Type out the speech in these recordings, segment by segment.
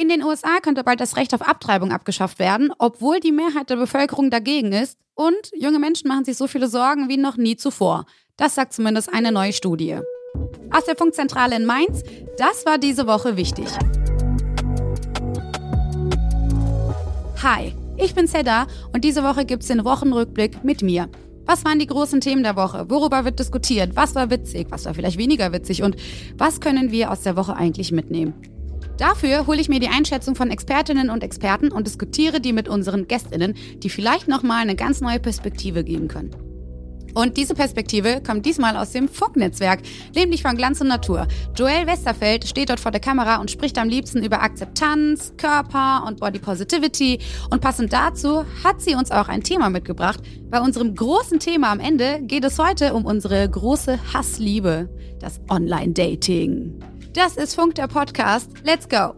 In den USA könnte bald das Recht auf Abtreibung abgeschafft werden, obwohl die Mehrheit der Bevölkerung dagegen ist. Und junge Menschen machen sich so viele Sorgen wie noch nie zuvor. Das sagt zumindest eine neue Studie. Aus der Funkzentrale in Mainz, das war diese Woche wichtig. Hi, ich bin Seda und diese Woche gibt es den Wochenrückblick mit mir. Was waren die großen Themen der Woche? Worüber wird diskutiert? Was war witzig? Was war vielleicht weniger witzig? Und was können wir aus der Woche eigentlich mitnehmen? Dafür hole ich mir die Einschätzung von Expertinnen und Experten und diskutiere die mit unseren Gästinnen, die vielleicht nochmal eine ganz neue Perspektive geben können. Und diese Perspektive kommt diesmal aus dem Funknetzwerk, nämlich von Glanz und Natur. Joelle Westerfeld steht dort vor der Kamera und spricht am liebsten über Akzeptanz, Körper und Body Positivity. Und passend dazu hat sie uns auch ein Thema mitgebracht. Bei unserem großen Thema am Ende geht es heute um unsere große Hassliebe, das Online-Dating. Das ist Funk der Podcast. Let's go!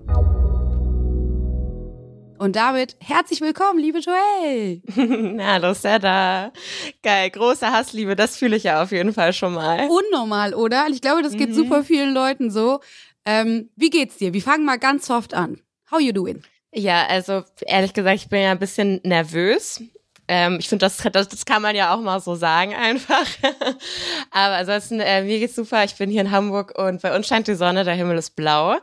Und damit herzlich willkommen, liebe Joelle. Hallo, Seda. Geil, große Hassliebe, das fühle ich ja auf jeden Fall schon mal. Unnormal, oder? Ich glaube, das geht mhm. super vielen Leuten so. Ähm, wie geht's dir? Wir fangen mal ganz soft an. How you doing? Ja, also ehrlich gesagt, ich bin ja ein bisschen nervös. Ähm, ich finde, das, das, das kann man ja auch mal so sagen einfach. Aber ansonsten, äh, mir geht's super. Ich bin hier in Hamburg und bei uns scheint die Sonne, der Himmel ist blau.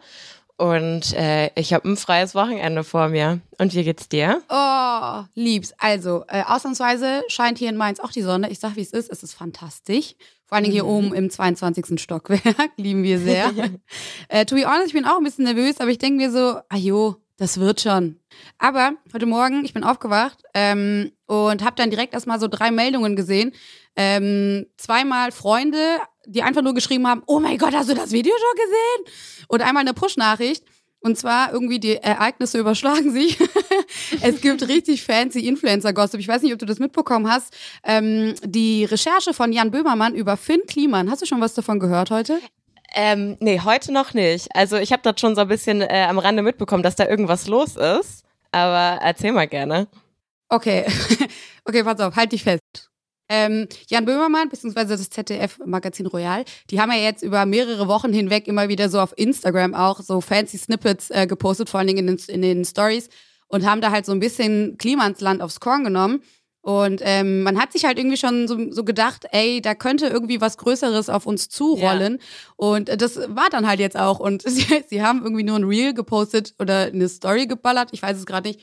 Und äh, ich habe ein freies Wochenende vor mir. Und wie geht's dir? Oh, liebs. Also, äh, ausnahmsweise scheint hier in Mainz auch die Sonne. Ich sag, wie es ist. Es ist fantastisch. Vor allen Dingen hier mhm. oben im 22. Stockwerk. Lieben wir sehr. äh, to be honest, ich bin auch ein bisschen nervös, aber ich denke mir so, ah jo, das wird schon. Aber heute Morgen, ich bin aufgewacht ähm, und habe dann direkt erstmal so drei Meldungen gesehen. Ähm, zweimal Freunde, die einfach nur geschrieben haben, oh mein Gott, hast du das Video schon gesehen? Und einmal eine Push-Nachricht. Und zwar irgendwie die Ereignisse überschlagen sich. es gibt richtig fancy Influencer-Gossip. Ich weiß nicht, ob du das mitbekommen hast. Ähm, die Recherche von Jan Böhmermann über Finn Kliman. Hast du schon was davon gehört heute? Ähm, nee, heute noch nicht. Also ich habe das schon so ein bisschen äh, am Rande mitbekommen, dass da irgendwas los ist. Aber erzähl mal gerne. Okay, okay, pass auf, halt dich fest. Ähm, Jan Böhmermann beziehungsweise das ZDF-Magazin Royal, die haben ja jetzt über mehrere Wochen hinweg immer wieder so auf Instagram auch so fancy Snippets äh, gepostet, vor allen Dingen in den, in den Stories und haben da halt so ein bisschen Klimansland aufs Korn genommen. Und ähm, man hat sich halt irgendwie schon so, so, gedacht, ey, da könnte irgendwie was Größeres auf uns zurollen. Ja. Und das war dann halt jetzt auch. Und sie, sie haben irgendwie nur ein Reel gepostet oder eine Story geballert, ich weiß es gerade nicht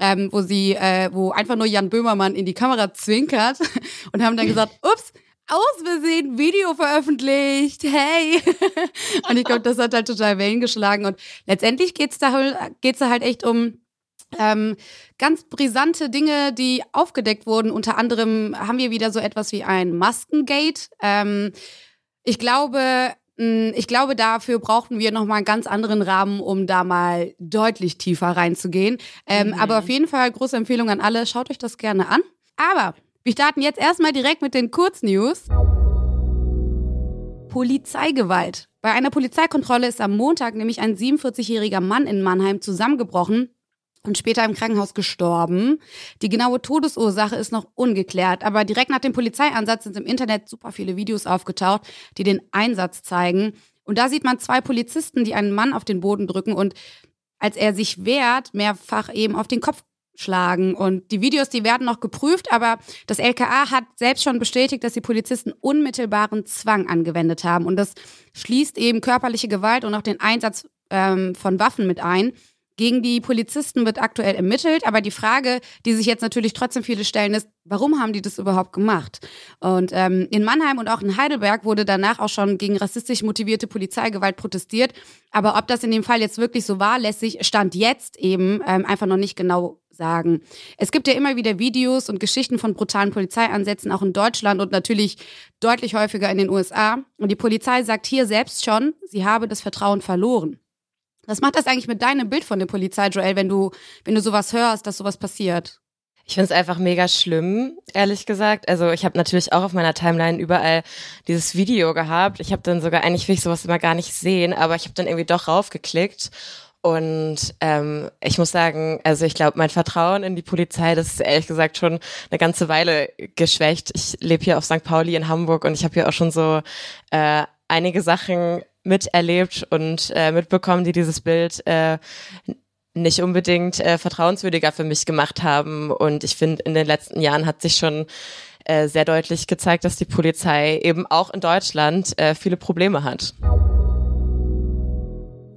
ähm, wo sie, äh, wo einfach nur Jan Böhmermann in die Kamera zwinkert und haben dann gesagt, ups, aus Versehen Video veröffentlicht, hey. und ich glaube, das hat halt total Wellen geschlagen. Und letztendlich geht's da, geht's da halt echt um ähm, ganz brisante Dinge, die aufgedeckt wurden. Unter anderem haben wir wieder so etwas wie ein Maskengate. Ähm, ich glaube, hm, ich glaube, dafür brauchten wir nochmal einen ganz anderen Rahmen, um da mal deutlich tiefer reinzugehen. Ähm, mhm. Aber auf jeden Fall große Empfehlung an alle, schaut euch das gerne an. Aber wir starten jetzt erstmal direkt mit den Kurznews. Polizeigewalt. Bei einer Polizeikontrolle ist am Montag nämlich ein 47-jähriger Mann in Mannheim zusammengebrochen und später im Krankenhaus gestorben. Die genaue Todesursache ist noch ungeklärt, aber direkt nach dem Polizeieinsatz sind im Internet super viele Videos aufgetaucht, die den Einsatz zeigen. Und da sieht man zwei Polizisten, die einen Mann auf den Boden drücken und als er sich wehrt, mehrfach eben auf den Kopf schlagen. Und die Videos, die werden noch geprüft, aber das LKA hat selbst schon bestätigt, dass die Polizisten unmittelbaren Zwang angewendet haben. Und das schließt eben körperliche Gewalt und auch den Einsatz ähm, von Waffen mit ein. Gegen die Polizisten wird aktuell ermittelt, aber die Frage, die sich jetzt natürlich trotzdem viele stellen, ist, warum haben die das überhaupt gemacht? Und ähm, in Mannheim und auch in Heidelberg wurde danach auch schon gegen rassistisch motivierte Polizeigewalt protestiert. Aber ob das in dem Fall jetzt wirklich so war, lässt sich Stand jetzt eben ähm, einfach noch nicht genau sagen. Es gibt ja immer wieder Videos und Geschichten von brutalen Polizeiansätzen, auch in Deutschland und natürlich deutlich häufiger in den USA. Und die Polizei sagt hier selbst schon, sie habe das Vertrauen verloren. Was macht das eigentlich mit deinem Bild von der Polizei, Joel, wenn du, wenn du sowas hörst, dass sowas passiert? Ich finde es einfach mega schlimm, ehrlich gesagt. Also ich habe natürlich auch auf meiner Timeline überall dieses Video gehabt. Ich habe dann sogar, eigentlich will ich sowas immer gar nicht sehen, aber ich habe dann irgendwie doch raufgeklickt. Und ähm, ich muss sagen, also ich glaube, mein Vertrauen in die Polizei, das ist ehrlich gesagt schon eine ganze Weile geschwächt. Ich lebe hier auf St. Pauli in Hamburg und ich habe hier auch schon so äh, einige Sachen miterlebt und äh, mitbekommen, die dieses Bild äh, nicht unbedingt äh, vertrauenswürdiger für mich gemacht haben. Und ich finde, in den letzten Jahren hat sich schon äh, sehr deutlich gezeigt, dass die Polizei eben auch in Deutschland äh, viele Probleme hat.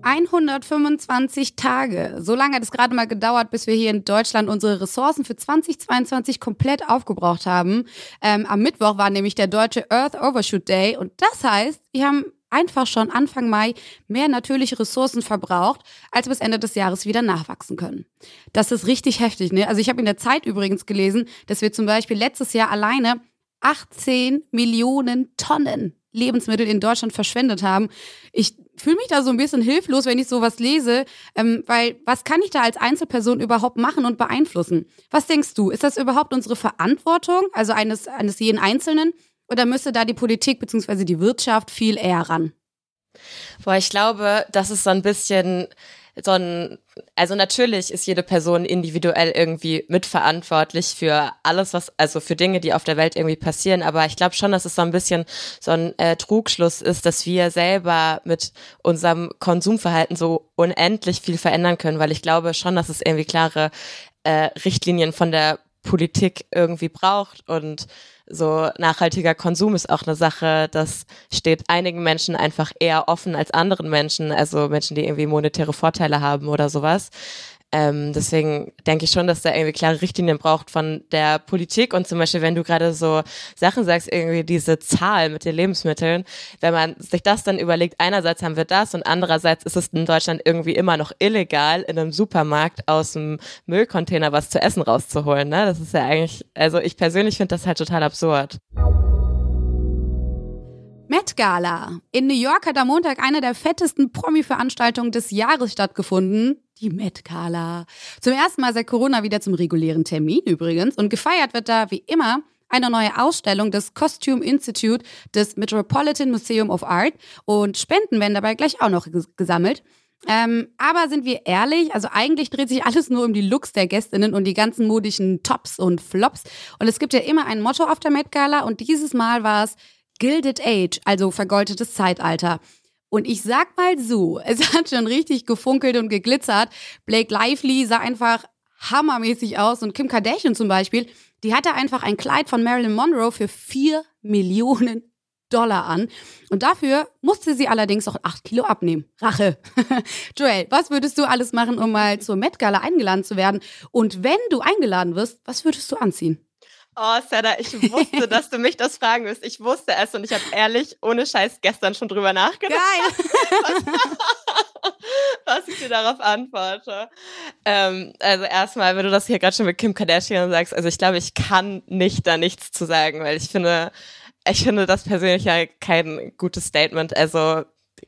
125 Tage. So lange hat es gerade mal gedauert, bis wir hier in Deutschland unsere Ressourcen für 2022 komplett aufgebraucht haben. Ähm, am Mittwoch war nämlich der deutsche Earth Overshoot Day und das heißt, wir haben einfach schon Anfang Mai mehr natürliche Ressourcen verbraucht, als bis Ende des Jahres wieder nachwachsen können. Das ist richtig heftig, ne? Also ich habe in der Zeit übrigens gelesen, dass wir zum Beispiel letztes Jahr alleine 18 Millionen Tonnen Lebensmittel in Deutschland verschwendet haben. Ich fühle mich da so ein bisschen hilflos, wenn ich sowas lese, ähm, weil was kann ich da als Einzelperson überhaupt machen und beeinflussen? Was denkst du? Ist das überhaupt unsere Verantwortung, also eines, eines jeden Einzelnen? Oder müsste da die Politik bzw. die Wirtschaft viel eher ran? Boah, ich glaube, das ist so ein bisschen so ein, also natürlich ist jede Person individuell irgendwie mitverantwortlich für alles, was, also für Dinge, die auf der Welt irgendwie passieren, aber ich glaube schon, dass es so ein bisschen so ein äh, Trugschluss ist, dass wir selber mit unserem Konsumverhalten so unendlich viel verändern können, weil ich glaube schon, dass es irgendwie klare äh, Richtlinien von der Politik irgendwie braucht und so nachhaltiger Konsum ist auch eine Sache, das steht einigen Menschen einfach eher offen als anderen Menschen, also Menschen, die irgendwie monetäre Vorteile haben oder sowas. Ähm, deswegen denke ich schon, dass da irgendwie klare Richtlinien braucht von der Politik und zum Beispiel, wenn du gerade so Sachen sagst, irgendwie diese Zahl mit den Lebensmitteln, wenn man sich das dann überlegt, einerseits haben wir das und andererseits ist es in Deutschland irgendwie immer noch illegal, in einem Supermarkt aus dem Müllcontainer was zu essen rauszuholen. Ne? Das ist ja eigentlich, also ich persönlich finde das halt total absurd. Met Gala. In New York hat am Montag eine der fettesten Promi-Veranstaltungen des Jahres stattgefunden. Die Met Gala. Zum ersten Mal seit Corona wieder zum regulären Termin übrigens. Und gefeiert wird da wie immer eine neue Ausstellung des Costume Institute des Metropolitan Museum of Art. Und Spenden werden dabei gleich auch noch gesammelt. Ähm, aber sind wir ehrlich, also eigentlich dreht sich alles nur um die Looks der Gästinnen und die ganzen modischen Tops und Flops. Und es gibt ja immer ein Motto auf der Met Gala und dieses Mal war es Gilded Age, also vergoldetes Zeitalter. Und ich sag mal so, es hat schon richtig gefunkelt und geglitzert. Blake Lively sah einfach hammermäßig aus und Kim Kardashian zum Beispiel, die hatte einfach ein Kleid von Marilyn Monroe für vier Millionen Dollar an. Und dafür musste sie allerdings auch acht Kilo abnehmen. Rache. Joel, was würdest du alles machen, um mal zur Met Gala eingeladen zu werden? Und wenn du eingeladen wirst, was würdest du anziehen? Oh, Sarah, ich wusste, dass du mich das fragen wirst. Ich wusste es und ich habe ehrlich, ohne Scheiß, gestern schon drüber nachgedacht. Geil! was, ich dir darauf antworte. Ähm, also erstmal, wenn du das hier gerade schon mit Kim Kardashian sagst, also ich glaube, ich kann nicht da nichts zu sagen, weil ich finde, ich finde das persönlich ja kein gutes Statement. Also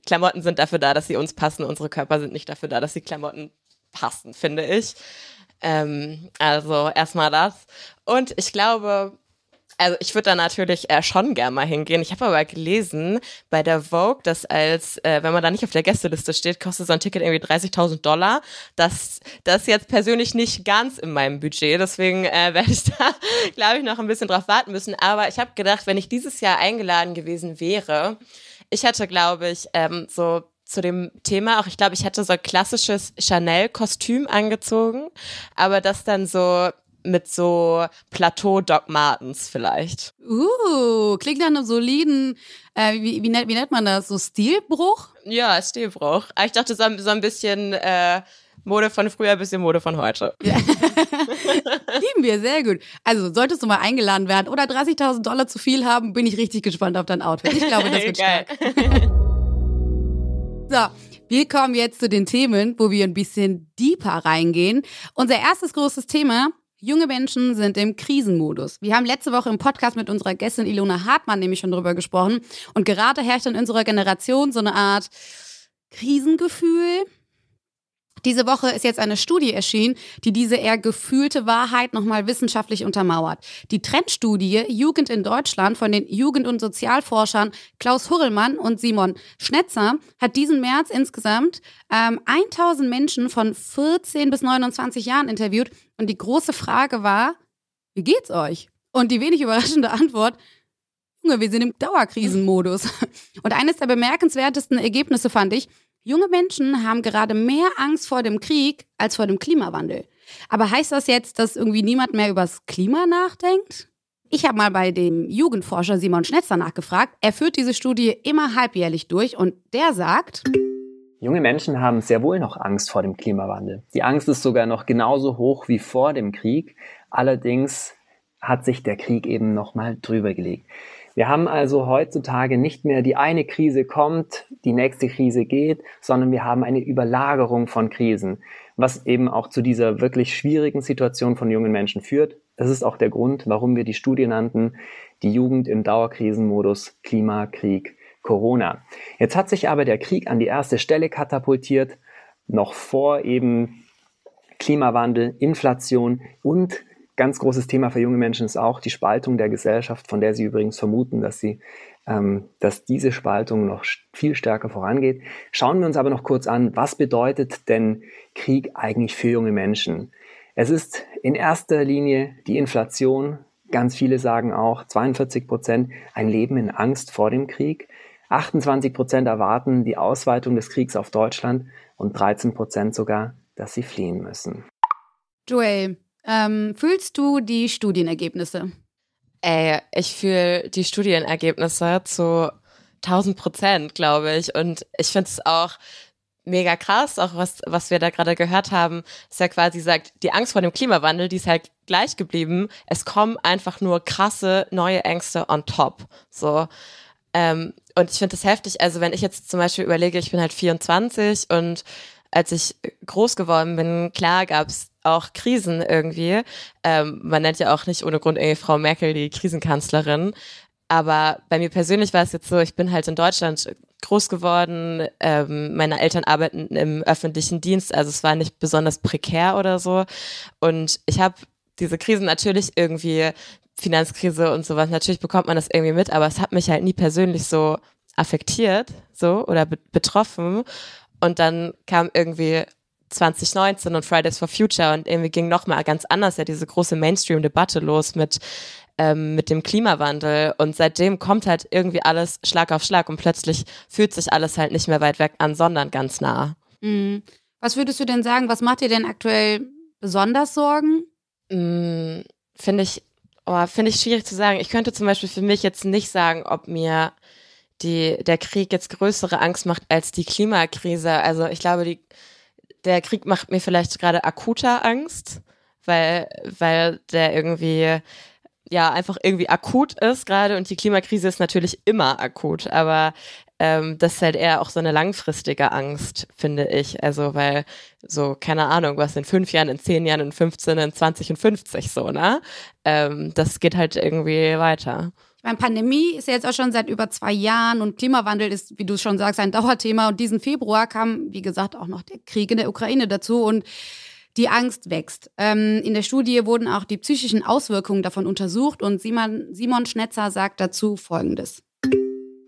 Klamotten sind dafür da, dass sie uns passen. Unsere Körper sind nicht dafür da, dass die Klamotten passen, finde ich. Ähm, also erstmal das. Und ich glaube, also ich würde da natürlich äh, schon gern mal hingehen. Ich habe aber gelesen bei der Vogue, dass als, äh, wenn man da nicht auf der Gästeliste steht, kostet so ein Ticket irgendwie 30.000 Dollar. Das, das jetzt persönlich nicht ganz in meinem Budget. Deswegen äh, werde ich da, glaube ich, noch ein bisschen drauf warten müssen. Aber ich habe gedacht, wenn ich dieses Jahr eingeladen gewesen wäre, ich hätte, glaube ich, ähm, so zu dem Thema auch, ich glaube, ich hätte so ein klassisches Chanel-Kostüm angezogen, aber das dann so mit so Plateau Doc Martens vielleicht. Uh, klingt nach einem soliden, äh, wie, wie, nennt, wie nennt man das, so Stilbruch? Ja, Stilbruch. Ich dachte so, so ein bisschen äh, Mode von früher, bisschen Mode von heute. Lieben wir, sehr gut. Also, solltest du mal eingeladen werden oder 30.000 Dollar zu viel haben, bin ich richtig gespannt auf dein Outfit. Ich glaube, das wird stark. So, wir kommen jetzt zu den Themen, wo wir ein bisschen deeper reingehen. Unser erstes großes Thema, junge Menschen sind im Krisenmodus. Wir haben letzte Woche im Podcast mit unserer Gästin Ilona Hartmann nämlich schon drüber gesprochen. Und gerade herrscht in unserer Generation so eine Art Krisengefühl, diese Woche ist jetzt eine Studie erschienen, die diese eher gefühlte Wahrheit nochmal wissenschaftlich untermauert. Die Trendstudie Jugend in Deutschland von den Jugend- und Sozialforschern Klaus Hurrellmann und Simon Schnetzer hat diesen März insgesamt ähm, 1000 Menschen von 14 bis 29 Jahren interviewt und die große Frage war, wie geht's euch? Und die wenig überraschende Antwort, Junge, wir sind im Dauerkrisenmodus. Und eines der bemerkenswertesten Ergebnisse fand ich, Junge Menschen haben gerade mehr Angst vor dem Krieg als vor dem Klimawandel. Aber heißt das jetzt, dass irgendwie niemand mehr übers Klima nachdenkt? Ich habe mal bei dem Jugendforscher Simon Schnetzer nachgefragt. Er führt diese Studie immer halbjährlich durch und der sagt, Junge Menschen haben sehr wohl noch Angst vor dem Klimawandel. Die Angst ist sogar noch genauso hoch wie vor dem Krieg. Allerdings hat sich der Krieg eben nochmal drüber gelegt. Wir haben also heutzutage nicht mehr die eine Krise kommt, die nächste Krise geht, sondern wir haben eine Überlagerung von Krisen, was eben auch zu dieser wirklich schwierigen Situation von jungen Menschen führt. Das ist auch der Grund, warum wir die Studie nannten, die Jugend im Dauerkrisenmodus Klima, Krieg, Corona. Jetzt hat sich aber der Krieg an die erste Stelle katapultiert, noch vor eben Klimawandel, Inflation und ganz großes Thema für junge Menschen ist auch die Spaltung der Gesellschaft, von der sie übrigens vermuten, dass sie, ähm, dass diese Spaltung noch viel stärker vorangeht. Schauen wir uns aber noch kurz an, was bedeutet denn Krieg eigentlich für junge Menschen? Es ist in erster Linie die Inflation. Ganz viele sagen auch 42 Prozent ein Leben in Angst vor dem Krieg. 28 Prozent erwarten die Ausweitung des Kriegs auf Deutschland und 13 Prozent sogar, dass sie fliehen müssen. Joel, ähm, fühlst du die Studienergebnisse? Ey, ich fühle die Studienergebnisse zu 1000 Prozent, glaube ich. Und ich finde es auch mega krass, auch was, was wir da gerade gehört haben, ist ja quasi sagt, die Angst vor dem Klimawandel, die ist halt gleich geblieben. Es kommen einfach nur krasse neue Ängste on top. So. Ähm, und ich finde das heftig. Also wenn ich jetzt zum Beispiel überlege, ich bin halt 24 und als ich groß geworden bin, klar gab es auch Krisen irgendwie. Ähm, man nennt ja auch nicht ohne Grund irgendwie Frau Merkel die Krisenkanzlerin. Aber bei mir persönlich war es jetzt so, ich bin halt in Deutschland groß geworden. Ähm, meine Eltern arbeiten im öffentlichen Dienst, also es war nicht besonders prekär oder so. Und ich habe diese Krisen natürlich irgendwie Finanzkrise und sowas. Natürlich bekommt man das irgendwie mit, aber es hat mich halt nie persönlich so affektiert, so oder be betroffen. Und dann kam irgendwie 2019 und Fridays for Future und irgendwie ging nochmal ganz anders ja diese große Mainstream-Debatte los mit ähm, mit dem Klimawandel und seitdem kommt halt irgendwie alles Schlag auf Schlag und plötzlich fühlt sich alles halt nicht mehr weit weg an, sondern ganz nah. Mhm. Was würdest du denn sagen, was macht dir denn aktuell besonders Sorgen? Mhm, Finde ich Oh, finde ich schwierig zu sagen. Ich könnte zum Beispiel für mich jetzt nicht sagen, ob mir die, der Krieg jetzt größere Angst macht als die Klimakrise. Also ich glaube, die, der Krieg macht mir vielleicht gerade akuter Angst, weil, weil der irgendwie ja einfach irgendwie akut ist gerade und die Klimakrise ist natürlich immer akut, aber ähm, das ist halt eher auch so eine langfristige Angst, finde ich. Also, weil so, keine Ahnung, was in fünf Jahren, in zehn Jahren, in 15, in 20 und 50 so, ne? Ähm, das geht halt irgendwie weiter. Meine, Pandemie ist ja jetzt auch schon seit über zwei Jahren und Klimawandel ist, wie du schon sagst, ein Dauerthema. Und diesen Februar kam, wie gesagt, auch noch der Krieg in der Ukraine dazu und die Angst wächst. Ähm, in der Studie wurden auch die psychischen Auswirkungen davon untersucht und Simon, Simon Schnetzer sagt dazu Folgendes.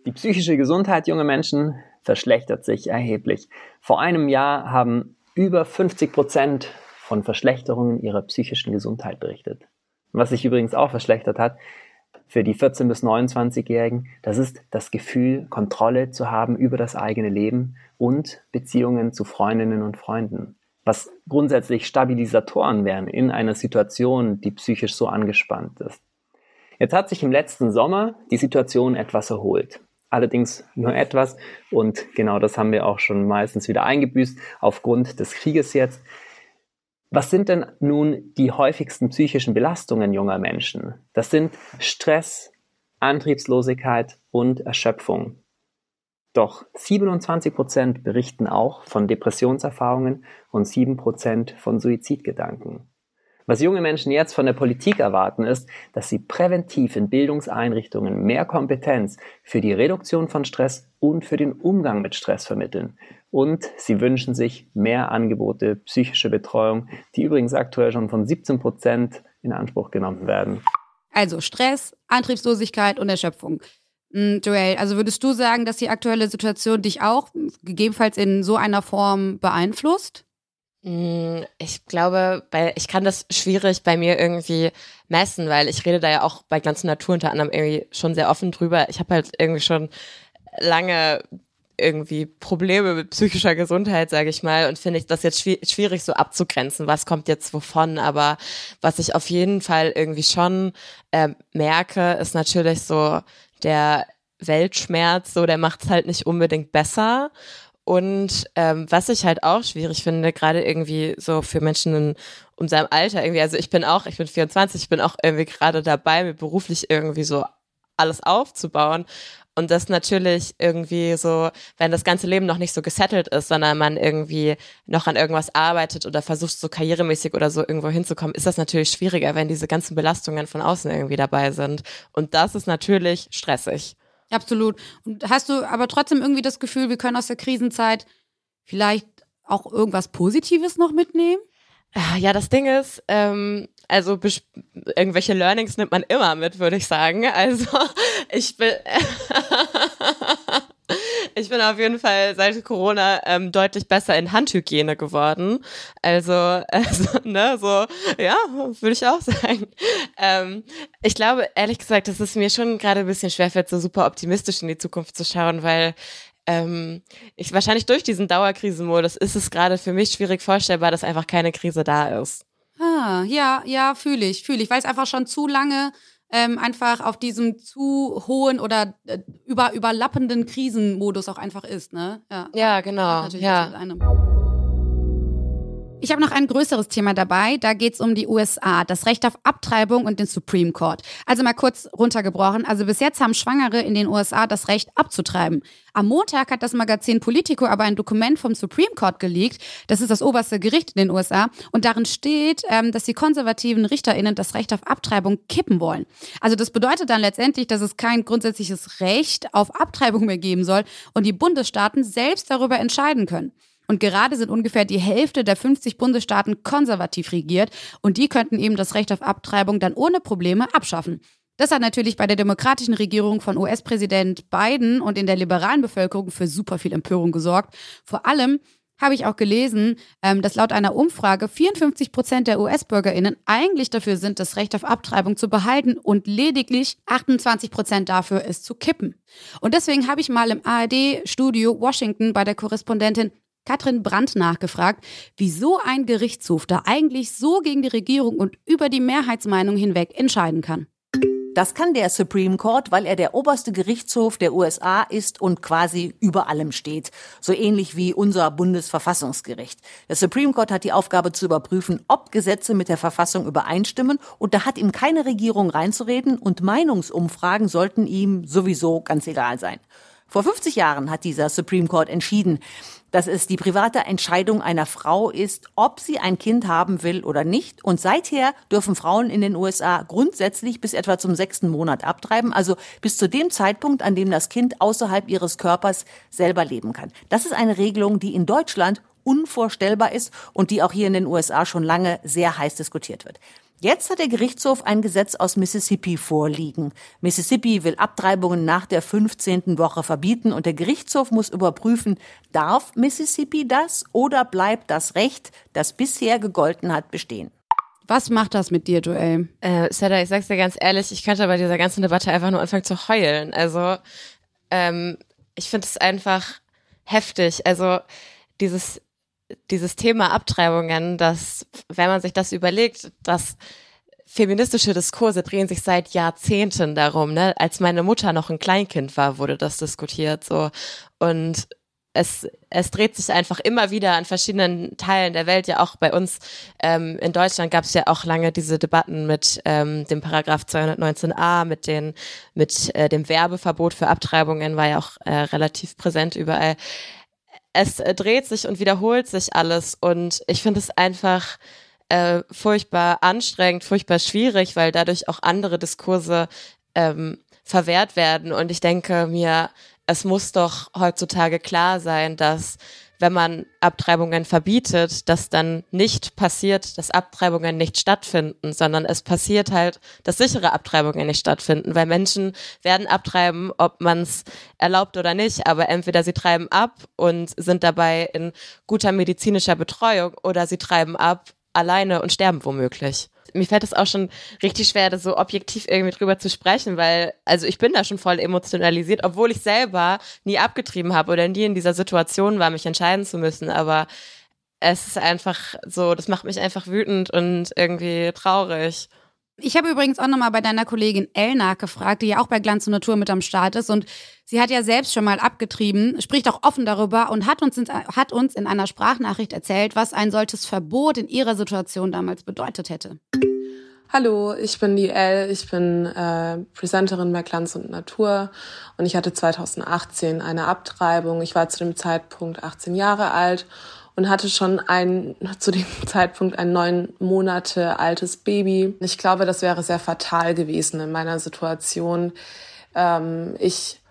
Die psychische Gesundheit junger Menschen verschlechtert sich erheblich. Vor einem Jahr haben über 50 Prozent von Verschlechterungen ihrer psychischen Gesundheit berichtet. Was sich übrigens auch verschlechtert hat für die 14- bis 29-Jährigen, das ist das Gefühl, Kontrolle zu haben über das eigene Leben und Beziehungen zu Freundinnen und Freunden, was grundsätzlich Stabilisatoren wären in einer Situation, die psychisch so angespannt ist. Jetzt hat sich im letzten Sommer die Situation etwas erholt allerdings nur etwas. Und genau das haben wir auch schon meistens wieder eingebüßt aufgrund des Krieges jetzt. Was sind denn nun die häufigsten psychischen Belastungen junger Menschen? Das sind Stress, Antriebslosigkeit und Erschöpfung. Doch 27 Prozent berichten auch von Depressionserfahrungen und 7 Prozent von Suizidgedanken. Was junge Menschen jetzt von der Politik erwarten, ist, dass sie präventiv in Bildungseinrichtungen mehr Kompetenz für die Reduktion von Stress und für den Umgang mit Stress vermitteln. Und sie wünschen sich mehr Angebote psychische Betreuung, die übrigens aktuell schon von 17 Prozent in Anspruch genommen werden. Also Stress, Antriebslosigkeit und Erschöpfung. Hm, Joel, also würdest du sagen, dass die aktuelle Situation dich auch gegebenenfalls in so einer Form beeinflusst? Mm, ich glaube, weil ich kann das schwierig bei mir irgendwie messen, weil ich rede da ja auch bei Glanz Natur unter anderem irgendwie schon sehr offen drüber. Ich habe halt irgendwie schon lange irgendwie Probleme mit psychischer Gesundheit, sage ich mal, und finde ich das jetzt schwierig so abzugrenzen, was kommt jetzt wovon. Aber was ich auf jeden Fall irgendwie schon äh, merke, ist natürlich so der Weltschmerz, so der macht es halt nicht unbedingt besser. Und ähm, was ich halt auch schwierig finde, gerade irgendwie so für Menschen in unserem Alter irgendwie, also ich bin auch, ich bin 24, ich bin auch irgendwie gerade dabei, mir beruflich irgendwie so alles aufzubauen. Und das natürlich irgendwie so, wenn das ganze Leben noch nicht so gesettelt ist, sondern man irgendwie noch an irgendwas arbeitet oder versucht so karrieremäßig oder so irgendwo hinzukommen, ist das natürlich schwieriger, wenn diese ganzen Belastungen von außen irgendwie dabei sind. Und das ist natürlich stressig. Absolut. Und hast du aber trotzdem irgendwie das Gefühl, wir können aus der Krisenzeit vielleicht auch irgendwas Positives noch mitnehmen? Ah, ja, das Ding ist, ähm, also irgendwelche Learnings nimmt man immer mit, würde ich sagen. Also ich bin ich bin auf jeden Fall seit Corona ähm, deutlich besser in Handhygiene geworden. Also, also ne, so, ja, würde ich auch sagen. Ähm, ich glaube, ehrlich gesagt, dass es mir schon gerade ein bisschen schwerfällt, so super optimistisch in die Zukunft zu schauen, weil ähm, ich wahrscheinlich durch diesen Dauerkrisenmodus ist es gerade für mich schwierig vorstellbar, dass einfach keine Krise da ist. Ah, ja, ja, fühle ich, fühle ich, weil es einfach schon zu lange ähm, einfach auf diesem zu hohen oder äh, über, überlappenden Krisenmodus auch einfach ist, ne? Ja, ja genau. Ja. Ich habe noch ein größeres Thema dabei. Da geht es um die USA, das Recht auf Abtreibung und den Supreme Court. Also mal kurz runtergebrochen. Also bis jetzt haben Schwangere in den USA das Recht abzutreiben. Am Montag hat das Magazin Politico aber ein Dokument vom Supreme Court geleakt. Das ist das oberste Gericht in den USA. Und darin steht, ähm, dass die konservativen RichterInnen das Recht auf Abtreibung kippen wollen. Also das bedeutet dann letztendlich, dass es kein grundsätzliches Recht auf Abtreibung mehr geben soll und die Bundesstaaten selbst darüber entscheiden können. Und gerade sind ungefähr die Hälfte der 50 Bundesstaaten konservativ regiert und die könnten eben das Recht auf Abtreibung dann ohne Probleme abschaffen. Das hat natürlich bei der demokratischen Regierung von US-Präsident Biden und in der liberalen Bevölkerung für super viel Empörung gesorgt. Vor allem habe ich auch gelesen, ähm, dass laut einer Umfrage 54 Prozent der US-BürgerInnen eigentlich dafür sind, das Recht auf Abtreibung zu behalten und lediglich 28 Prozent dafür, es zu kippen. Und deswegen habe ich mal im ARD-Studio Washington bei der Korrespondentin Katrin Brandt nachgefragt, wieso ein Gerichtshof da eigentlich so gegen die Regierung und über die Mehrheitsmeinung hinweg entscheiden kann. Das kann der Supreme Court, weil er der oberste Gerichtshof der USA ist und quasi über allem steht. So ähnlich wie unser Bundesverfassungsgericht. Der Supreme Court hat die Aufgabe zu überprüfen, ob Gesetze mit der Verfassung übereinstimmen und da hat ihm keine Regierung reinzureden und Meinungsumfragen sollten ihm sowieso ganz egal sein. Vor 50 Jahren hat dieser Supreme Court entschieden, dass es die private Entscheidung einer Frau ist, ob sie ein Kind haben will oder nicht. Und seither dürfen Frauen in den USA grundsätzlich bis etwa zum sechsten Monat abtreiben, also bis zu dem Zeitpunkt, an dem das Kind außerhalb ihres Körpers selber leben kann. Das ist eine Regelung, die in Deutschland unvorstellbar ist und die auch hier in den USA schon lange sehr heiß diskutiert wird. Jetzt hat der Gerichtshof ein Gesetz aus Mississippi vorliegen. Mississippi will Abtreibungen nach der 15. Woche verbieten und der Gerichtshof muss überprüfen, darf Mississippi das oder bleibt das Recht, das bisher gegolten hat, bestehen? Was macht das mit dir, Joel? Äh, Sada, ich sag's dir ganz ehrlich, ich könnte bei dieser ganzen Debatte einfach nur anfangen zu heulen. Also, ähm, ich finde es einfach heftig. Also, dieses dieses Thema Abtreibungen, dass, wenn man sich das überlegt, dass feministische Diskurse drehen sich seit Jahrzehnten darum, ne? Als meine Mutter noch ein Kleinkind war, wurde das diskutiert, so. Und es, es dreht sich einfach immer wieder an verschiedenen Teilen der Welt. Ja, auch bei uns ähm, in Deutschland gab es ja auch lange diese Debatten mit ähm, dem Paragraph 219a, mit den, mit äh, dem Werbeverbot für Abtreibungen war ja auch äh, relativ präsent überall es äh, dreht sich und wiederholt sich alles. Und ich finde es einfach äh, furchtbar anstrengend, furchtbar schwierig, weil dadurch auch andere Diskurse ähm, verwehrt werden. Und ich denke mir, es muss doch heutzutage klar sein, dass wenn man Abtreibungen verbietet, dass dann nicht passiert, dass Abtreibungen nicht stattfinden, sondern es passiert halt, dass sichere Abtreibungen nicht stattfinden, weil Menschen werden abtreiben, ob man es erlaubt oder nicht, aber entweder sie treiben ab und sind dabei in guter medizinischer Betreuung oder sie treiben ab alleine und sterben womöglich. Mir fällt es auch schon richtig schwer, da so objektiv irgendwie drüber zu sprechen, weil, also ich bin da schon voll emotionalisiert, obwohl ich selber nie abgetrieben habe oder nie in dieser Situation war, mich entscheiden zu müssen. Aber es ist einfach so, das macht mich einfach wütend und irgendwie traurig. Ich habe übrigens auch nochmal bei deiner Kollegin Elna gefragt, die ja auch bei Glanz und Natur mit am Start ist. Und sie hat ja selbst schon mal abgetrieben, spricht auch offen darüber und hat uns, in, hat uns in einer Sprachnachricht erzählt, was ein solches Verbot in ihrer Situation damals bedeutet hätte. Hallo, ich bin die Elle, ich bin äh, Presenterin bei Glanz und Natur und ich hatte 2018 eine Abtreibung. Ich war zu dem Zeitpunkt 18 Jahre alt und hatte schon ein, zu dem Zeitpunkt ein neun Monate altes Baby. Ich glaube, das wäre sehr fatal gewesen in meiner Situation. Ähm, ich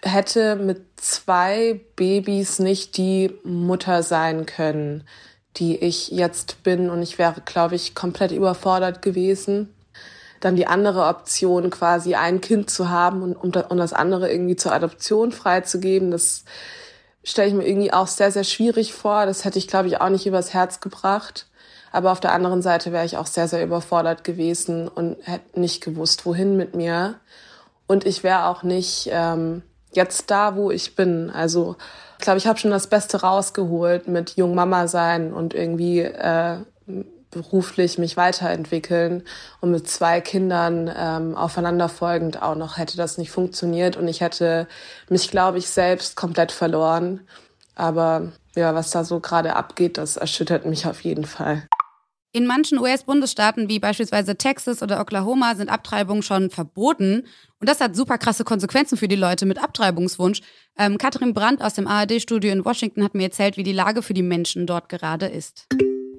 hätte mit zwei Babys nicht die Mutter sein können, die ich jetzt bin. Und ich wäre, glaube ich, komplett überfordert gewesen. Dann die andere Option, quasi ein Kind zu haben und, und das andere irgendwie zur Adoption freizugeben, das stelle ich mir irgendwie auch sehr, sehr schwierig vor. Das hätte ich, glaube ich, auch nicht übers Herz gebracht. Aber auf der anderen Seite wäre ich auch sehr, sehr überfordert gewesen und hätte nicht gewusst, wohin mit mir. Und ich wäre auch nicht ähm, jetzt da, wo ich bin. Also ich glaube, ich habe schon das Beste rausgeholt mit Jungmama sein und irgendwie äh, beruflich mich weiterentwickeln und mit zwei Kindern ähm, aufeinanderfolgend auch noch hätte das nicht funktioniert und ich hätte mich, glaube ich, selbst komplett verloren. Aber ja, was da so gerade abgeht, das erschüttert mich auf jeden Fall. In manchen US-Bundesstaaten wie beispielsweise Texas oder Oklahoma sind Abtreibungen schon verboten. Und das hat super krasse Konsequenzen für die Leute mit Abtreibungswunsch. Ähm, Katrin Brandt aus dem ARD-Studio in Washington hat mir erzählt, wie die Lage für die Menschen dort gerade ist.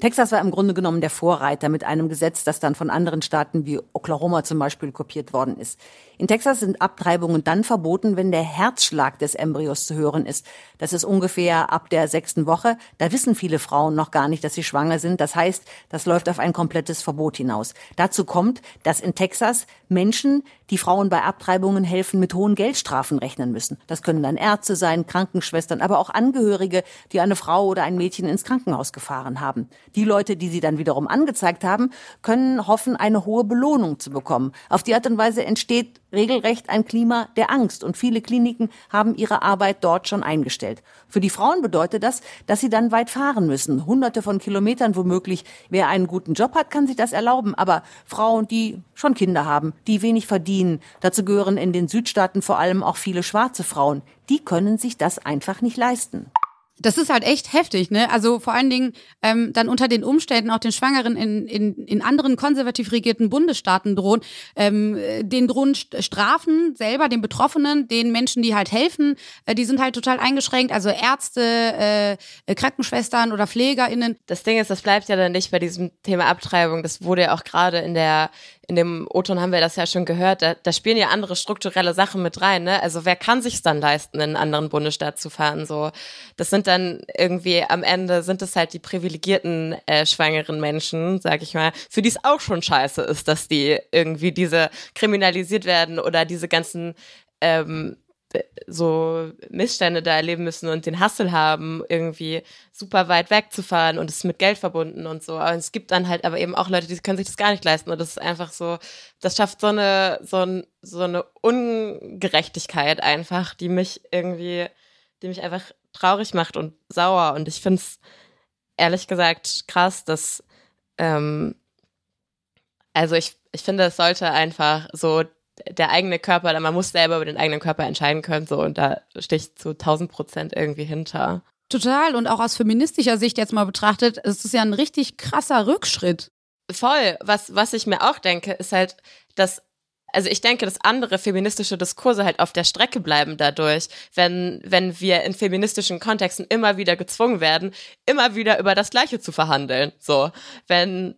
Texas war im Grunde genommen der Vorreiter mit einem Gesetz, das dann von anderen Staaten wie Oklahoma zum Beispiel kopiert worden ist. In Texas sind Abtreibungen dann verboten, wenn der Herzschlag des Embryos zu hören ist. Das ist ungefähr ab der sechsten Woche. Da wissen viele Frauen noch gar nicht, dass sie schwanger sind. Das heißt, das läuft auf ein komplettes Verbot hinaus. Dazu kommt, dass in Texas Menschen, die Frauen bei Abtreibungen helfen, mit hohen Geldstrafen rechnen müssen. Das können dann Ärzte sein, Krankenschwestern, aber auch Angehörige, die eine Frau oder ein Mädchen ins Krankenhaus gefahren haben. Die Leute, die sie dann wiederum angezeigt haben, können hoffen, eine hohe Belohnung zu bekommen. Auf die Art und Weise entsteht regelrecht ein Klima der Angst und viele Kliniken haben ihre Arbeit dort schon eingestellt. Für die Frauen bedeutet das, dass sie dann weit fahren müssen, hunderte von Kilometern womöglich. Wer einen guten Job hat, kann sich das erlauben, aber Frauen, die schon Kinder haben, die wenig verdienen, dazu gehören in den Südstaaten vor allem auch viele schwarze Frauen, die können sich das einfach nicht leisten. Das ist halt echt heftig, ne? Also vor allen Dingen ähm, dann unter den Umständen auch den Schwangeren in, in, in anderen konservativ regierten Bundesstaaten drohen, ähm, den drohen Strafen selber, den Betroffenen, den Menschen, die halt helfen, äh, die sind halt total eingeschränkt. Also Ärzte, äh Krankenschwestern oder PflegerInnen. Das Ding ist, das bleibt ja dann nicht bei diesem Thema Abtreibung. Das wurde ja auch gerade in der in dem O-Ton haben wir das ja schon gehört, da, da spielen ja andere strukturelle Sachen mit rein, ne? Also wer kann sich's dann leisten, in einen anderen Bundesstaat zu fahren? So, das sind dann irgendwie am Ende sind es halt die privilegierten äh, schwangeren Menschen, sag ich mal, für die es auch schon scheiße ist, dass die irgendwie diese kriminalisiert werden oder diese ganzen ähm, so Missstände da erleben müssen und den Hassel haben, irgendwie super weit wegzufahren und es ist mit Geld verbunden und so. Aber es gibt dann halt aber eben auch Leute, die können sich das gar nicht leisten und das ist einfach so, das schafft so eine, so, ein, so eine Ungerechtigkeit einfach, die mich irgendwie, die mich einfach traurig macht und sauer und ich finde es ehrlich gesagt krass, dass, ähm, also ich, ich finde, es sollte einfach so der eigene Körper, man muss selber über den eigenen Körper entscheiden können, so und da stehe ich zu 1000 Prozent irgendwie hinter. Total und auch aus feministischer Sicht jetzt mal betrachtet, es ist ja ein richtig krasser Rückschritt. Voll. Was, was ich mir auch denke, ist halt, dass also ich denke, dass andere feministische Diskurse halt auf der Strecke bleiben dadurch, wenn, wenn wir in feministischen Kontexten immer wieder gezwungen werden, immer wieder über das Gleiche zu verhandeln. So, wenn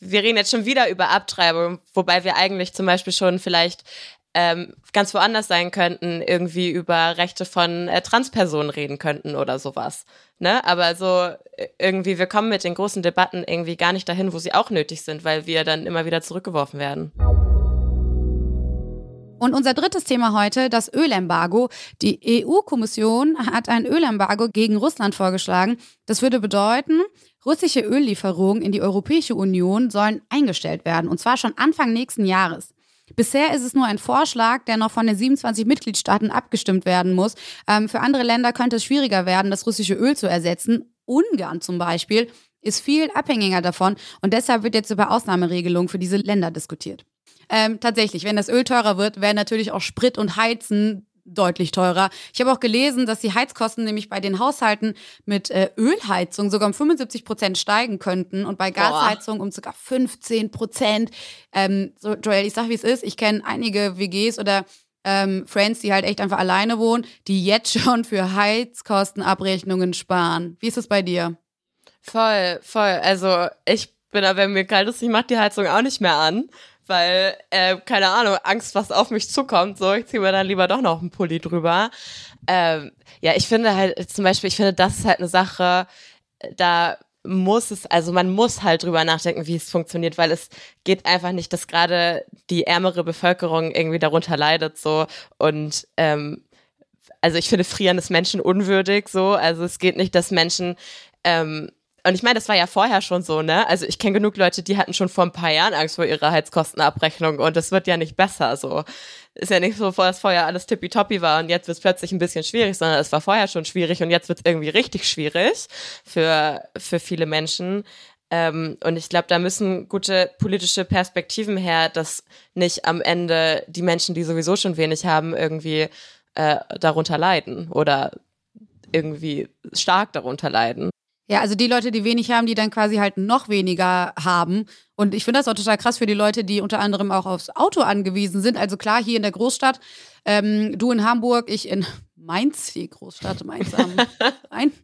wir reden jetzt schon wieder über Abtreibung, wobei wir eigentlich zum Beispiel schon vielleicht ähm, ganz woanders sein könnten, irgendwie über Rechte von äh, Transpersonen reden könnten oder sowas. Ne? Aber so äh, irgendwie, wir kommen mit den großen Debatten irgendwie gar nicht dahin, wo sie auch nötig sind, weil wir dann immer wieder zurückgeworfen werden. Und unser drittes Thema heute, das Ölembargo. Die EU-Kommission hat ein Ölembargo gegen Russland vorgeschlagen. Das würde bedeuten, Russische Öllieferungen in die Europäische Union sollen eingestellt werden, und zwar schon Anfang nächsten Jahres. Bisher ist es nur ein Vorschlag, der noch von den 27 Mitgliedstaaten abgestimmt werden muss. Ähm, für andere Länder könnte es schwieriger werden, das russische Öl zu ersetzen. Ungarn zum Beispiel ist viel abhängiger davon und deshalb wird jetzt über Ausnahmeregelungen für diese Länder diskutiert. Ähm, tatsächlich, wenn das Öl teurer wird, werden natürlich auch Sprit und Heizen deutlich teurer. Ich habe auch gelesen, dass die Heizkosten nämlich bei den Haushalten mit äh, Ölheizung sogar um 75 Prozent steigen könnten und bei Gasheizung um sogar 15 Prozent. Ähm, so, Joel, ich sag, wie es ist. Ich kenne einige WGs oder ähm, Friends, die halt echt einfach alleine wohnen, die jetzt schon für Heizkostenabrechnungen sparen. Wie ist es bei dir? Voll, voll. Also ich bin da, wenn mir kalt ist, ich mache die Heizung auch nicht mehr an weil, äh, keine Ahnung, Angst, was auf mich zukommt. So, ich ziehe mir dann lieber doch noch einen Pulli drüber. Ähm, ja, ich finde halt, zum Beispiel, ich finde, das ist halt eine Sache, da muss es, also man muss halt drüber nachdenken, wie es funktioniert, weil es geht einfach nicht, dass gerade die ärmere Bevölkerung irgendwie darunter leidet, so und ähm, also ich finde Frieren ist Menschen unwürdig, so, also es geht nicht, dass Menschen ähm, und ich meine, das war ja vorher schon so, ne? Also ich kenne genug Leute, die hatten schon vor ein paar Jahren Angst vor ihrer Heizkostenabrechnung und das wird ja nicht besser so. Ist ja nicht so, dass vorher alles tippitoppi war und jetzt wird es plötzlich ein bisschen schwierig, sondern es war vorher schon schwierig und jetzt wird es irgendwie richtig schwierig für, für viele Menschen. Ähm, und ich glaube, da müssen gute politische Perspektiven her, dass nicht am Ende die Menschen, die sowieso schon wenig haben, irgendwie äh, darunter leiden oder irgendwie stark darunter leiden. Ja, also die Leute, die wenig haben, die dann quasi halt noch weniger haben. Und ich finde das auch total krass für die Leute, die unter anderem auch aufs Auto angewiesen sind. Also klar, hier in der Großstadt, ähm, du in Hamburg, ich in Mainz, die Großstadt Mainz am Rhein.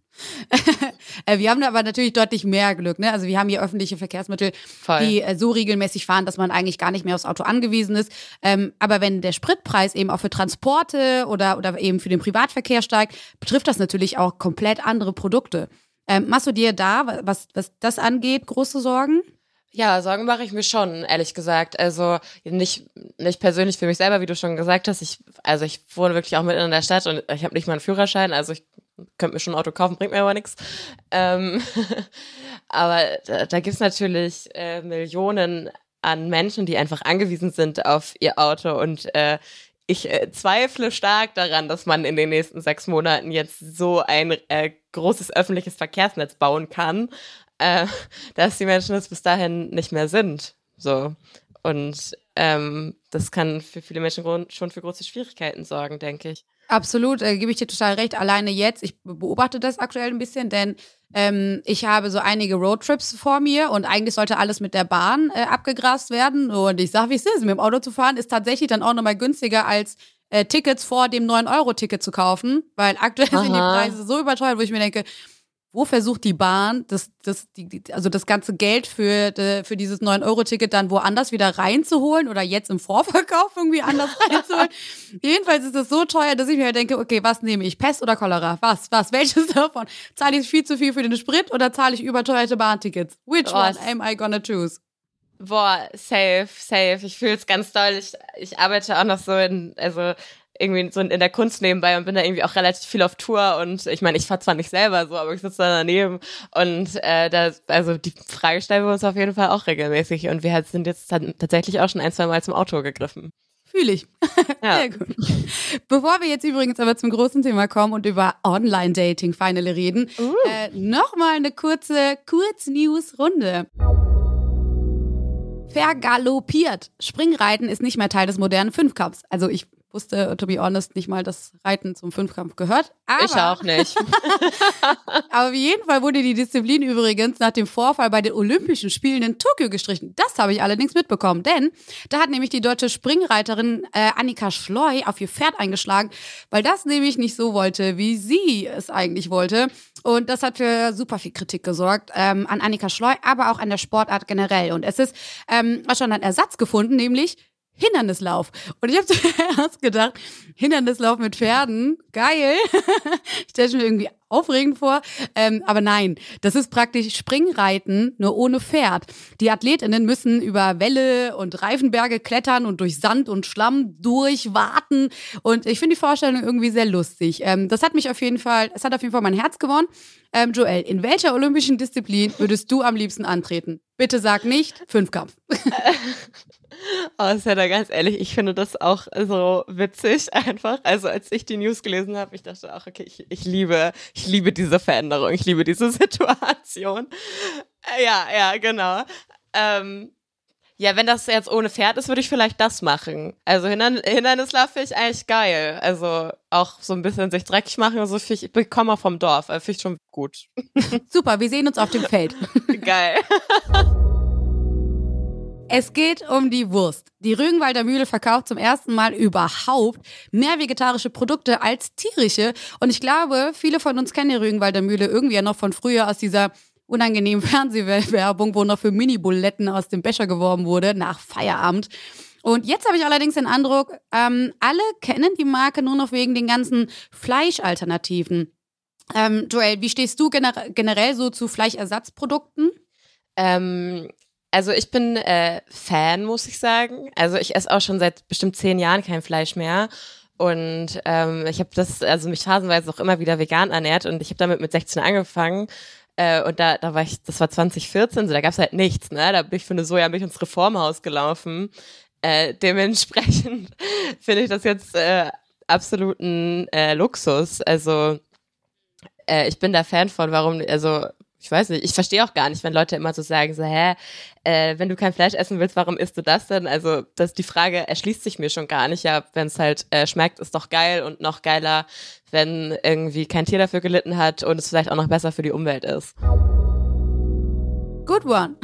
Äh, wir haben aber natürlich deutlich mehr Glück. Ne? Also wir haben hier öffentliche Verkehrsmittel, Voll. die äh, so regelmäßig fahren, dass man eigentlich gar nicht mehr aufs Auto angewiesen ist. Ähm, aber wenn der Spritpreis eben auch für Transporte oder, oder eben für den Privatverkehr steigt, betrifft das natürlich auch komplett andere Produkte. Ähm, machst du dir da, was, was das angeht, große Sorgen? Ja, Sorgen mache ich mir schon, ehrlich gesagt. Also nicht, nicht persönlich für mich selber, wie du schon gesagt hast. Ich, also ich wohne wirklich auch mitten in der Stadt und ich habe nicht mal einen Führerschein, also ich könnte mir schon ein Auto kaufen, bringt mir aber nichts. Ähm, aber da, da gibt es natürlich äh, Millionen an Menschen, die einfach angewiesen sind auf ihr Auto und äh, ich äh, zweifle stark daran, dass man in den nächsten sechs Monaten jetzt so ein äh, großes öffentliches Verkehrsnetz bauen kann, äh, dass die Menschen es bis dahin nicht mehr sind. So. Und ähm, das kann für viele Menschen schon für große Schwierigkeiten sorgen, denke ich. Absolut, äh, gebe ich dir total recht. Alleine jetzt, ich beobachte das aktuell ein bisschen, denn ähm, ich habe so einige Roadtrips vor mir und eigentlich sollte alles mit der Bahn äh, abgegrast werden. Und ich sage, wie es ist, mit dem Auto zu fahren ist tatsächlich dann auch nochmal günstiger als äh, Tickets vor dem 9-Euro-Ticket zu kaufen, weil aktuell Aha. sind die Preise so überteuert, wo ich mir denke, wo versucht die Bahn, das, das, die, also das ganze Geld für, für dieses 9-Euro-Ticket dann woanders wieder reinzuholen oder jetzt im Vorverkauf irgendwie anders reinzuholen? Jedenfalls ist es so teuer, dass ich mir halt denke, okay, was nehme ich? Pest oder Cholera? Was? Was? Welches davon? Zahle ich viel zu viel für den Sprit oder zahle ich überteuerte Bahntickets? Which oh, one am I gonna choose? Boah, safe, safe. Ich fühle es ganz doll. Ich, ich arbeite auch noch so in, also irgendwie so in der Kunst nebenbei und bin da irgendwie auch relativ viel auf Tour und ich meine, ich fahre zwar nicht selber so, aber ich sitze da daneben und äh, da, also die Frage stellen wir uns auf jeden Fall auch regelmäßig und wir sind jetzt tatsächlich auch schon ein, zwei Mal zum Auto gegriffen. Fühle ich. Ja. Sehr gut. Bevor wir jetzt übrigens aber zum großen Thema kommen und über Online-Dating finale reden, uh. äh, nochmal eine kurze Kurz-News-Runde. Vergaloppiert. Springreiten ist nicht mehr Teil des modernen Fünfkampfs. Also ich wusste, to be honest, nicht mal, dass Reiten zum Fünfkampf gehört. Aber, ich auch nicht. aber auf jeden Fall wurde die Disziplin übrigens nach dem Vorfall bei den Olympischen Spielen in Tokio gestrichen. Das habe ich allerdings mitbekommen, denn da hat nämlich die deutsche Springreiterin äh, Annika Schleu auf ihr Pferd eingeschlagen, weil das nämlich nicht so wollte, wie sie es eigentlich wollte. Und das hat für super viel Kritik gesorgt ähm, an Annika Schleu, aber auch an der Sportart generell. Und es ist ähm, schon ein Ersatz gefunden, nämlich Hindernislauf. Und ich habe zuerst gedacht, Hindernislauf mit Pferden, geil. ich stelle mir irgendwie aufregend vor. Ähm, aber nein, das ist praktisch Springreiten, nur ohne Pferd. Die Athletinnen müssen über Wälle und Reifenberge klettern und durch Sand und Schlamm durchwarten. Und ich finde die Vorstellung irgendwie sehr lustig. Ähm, das hat mich auf jeden Fall, es hat auf jeden Fall mein Herz gewonnen. Ähm, Joel, in welcher olympischen Disziplin würdest du am liebsten antreten? Bitte sag nicht Fünfkampf. Oh, ist ja da ganz ehrlich, ich finde das auch so witzig einfach. Also als ich die News gelesen habe, ich dachte auch, okay, ich, ich liebe, ich liebe diese Veränderung, ich liebe diese Situation. Ja, ja, genau. Ähm, ja, wenn das jetzt ohne Pferd ist, würde ich vielleicht das machen. Also Hindernislauf finde ich eigentlich geil. Also auch so ein bisschen sich dreckig machen und so. Ich, ich komme vom Dorf, also finde ich schon gut. Super, wir sehen uns auf dem Feld. geil. Es geht um die Wurst. Die Rügenwalder Mühle verkauft zum ersten Mal überhaupt mehr vegetarische Produkte als tierische. Und ich glaube, viele von uns kennen die Rügenwalder Mühle irgendwie ja noch von früher aus dieser unangenehmen Fernsehwerbung, wo noch für Mini-Buletten aus dem Becher geworben wurde, nach Feierabend. Und jetzt habe ich allerdings den Eindruck, ähm, alle kennen die Marke nur noch wegen den ganzen Fleischalternativen. Ähm, Joel, wie stehst du gener generell so zu Fleischersatzprodukten? Ähm, also ich bin äh, Fan, muss ich sagen. Also ich esse auch schon seit bestimmt zehn Jahren kein Fleisch mehr. Und ähm, ich habe das, also mich phasenweise auch immer wieder vegan ernährt und ich habe damit mit 16 angefangen. Äh, und da, da war ich, das war 2014, so da gab's halt nichts, ne? Da bin ich für eine Sojamilch ins Reformhaus gelaufen. Äh, dementsprechend finde ich das jetzt äh, absoluten äh, Luxus. Also äh, ich bin da Fan von, warum, also ich weiß nicht, ich verstehe auch gar nicht, wenn Leute immer so sagen, so, hä, äh, wenn du kein Fleisch essen willst, warum isst du das denn? Also, das, die Frage erschließt sich mir schon gar nicht. Ja, wenn es halt äh, schmeckt, ist doch geil und noch geiler, wenn irgendwie kein Tier dafür gelitten hat und es vielleicht auch noch besser für die Umwelt ist. Good one.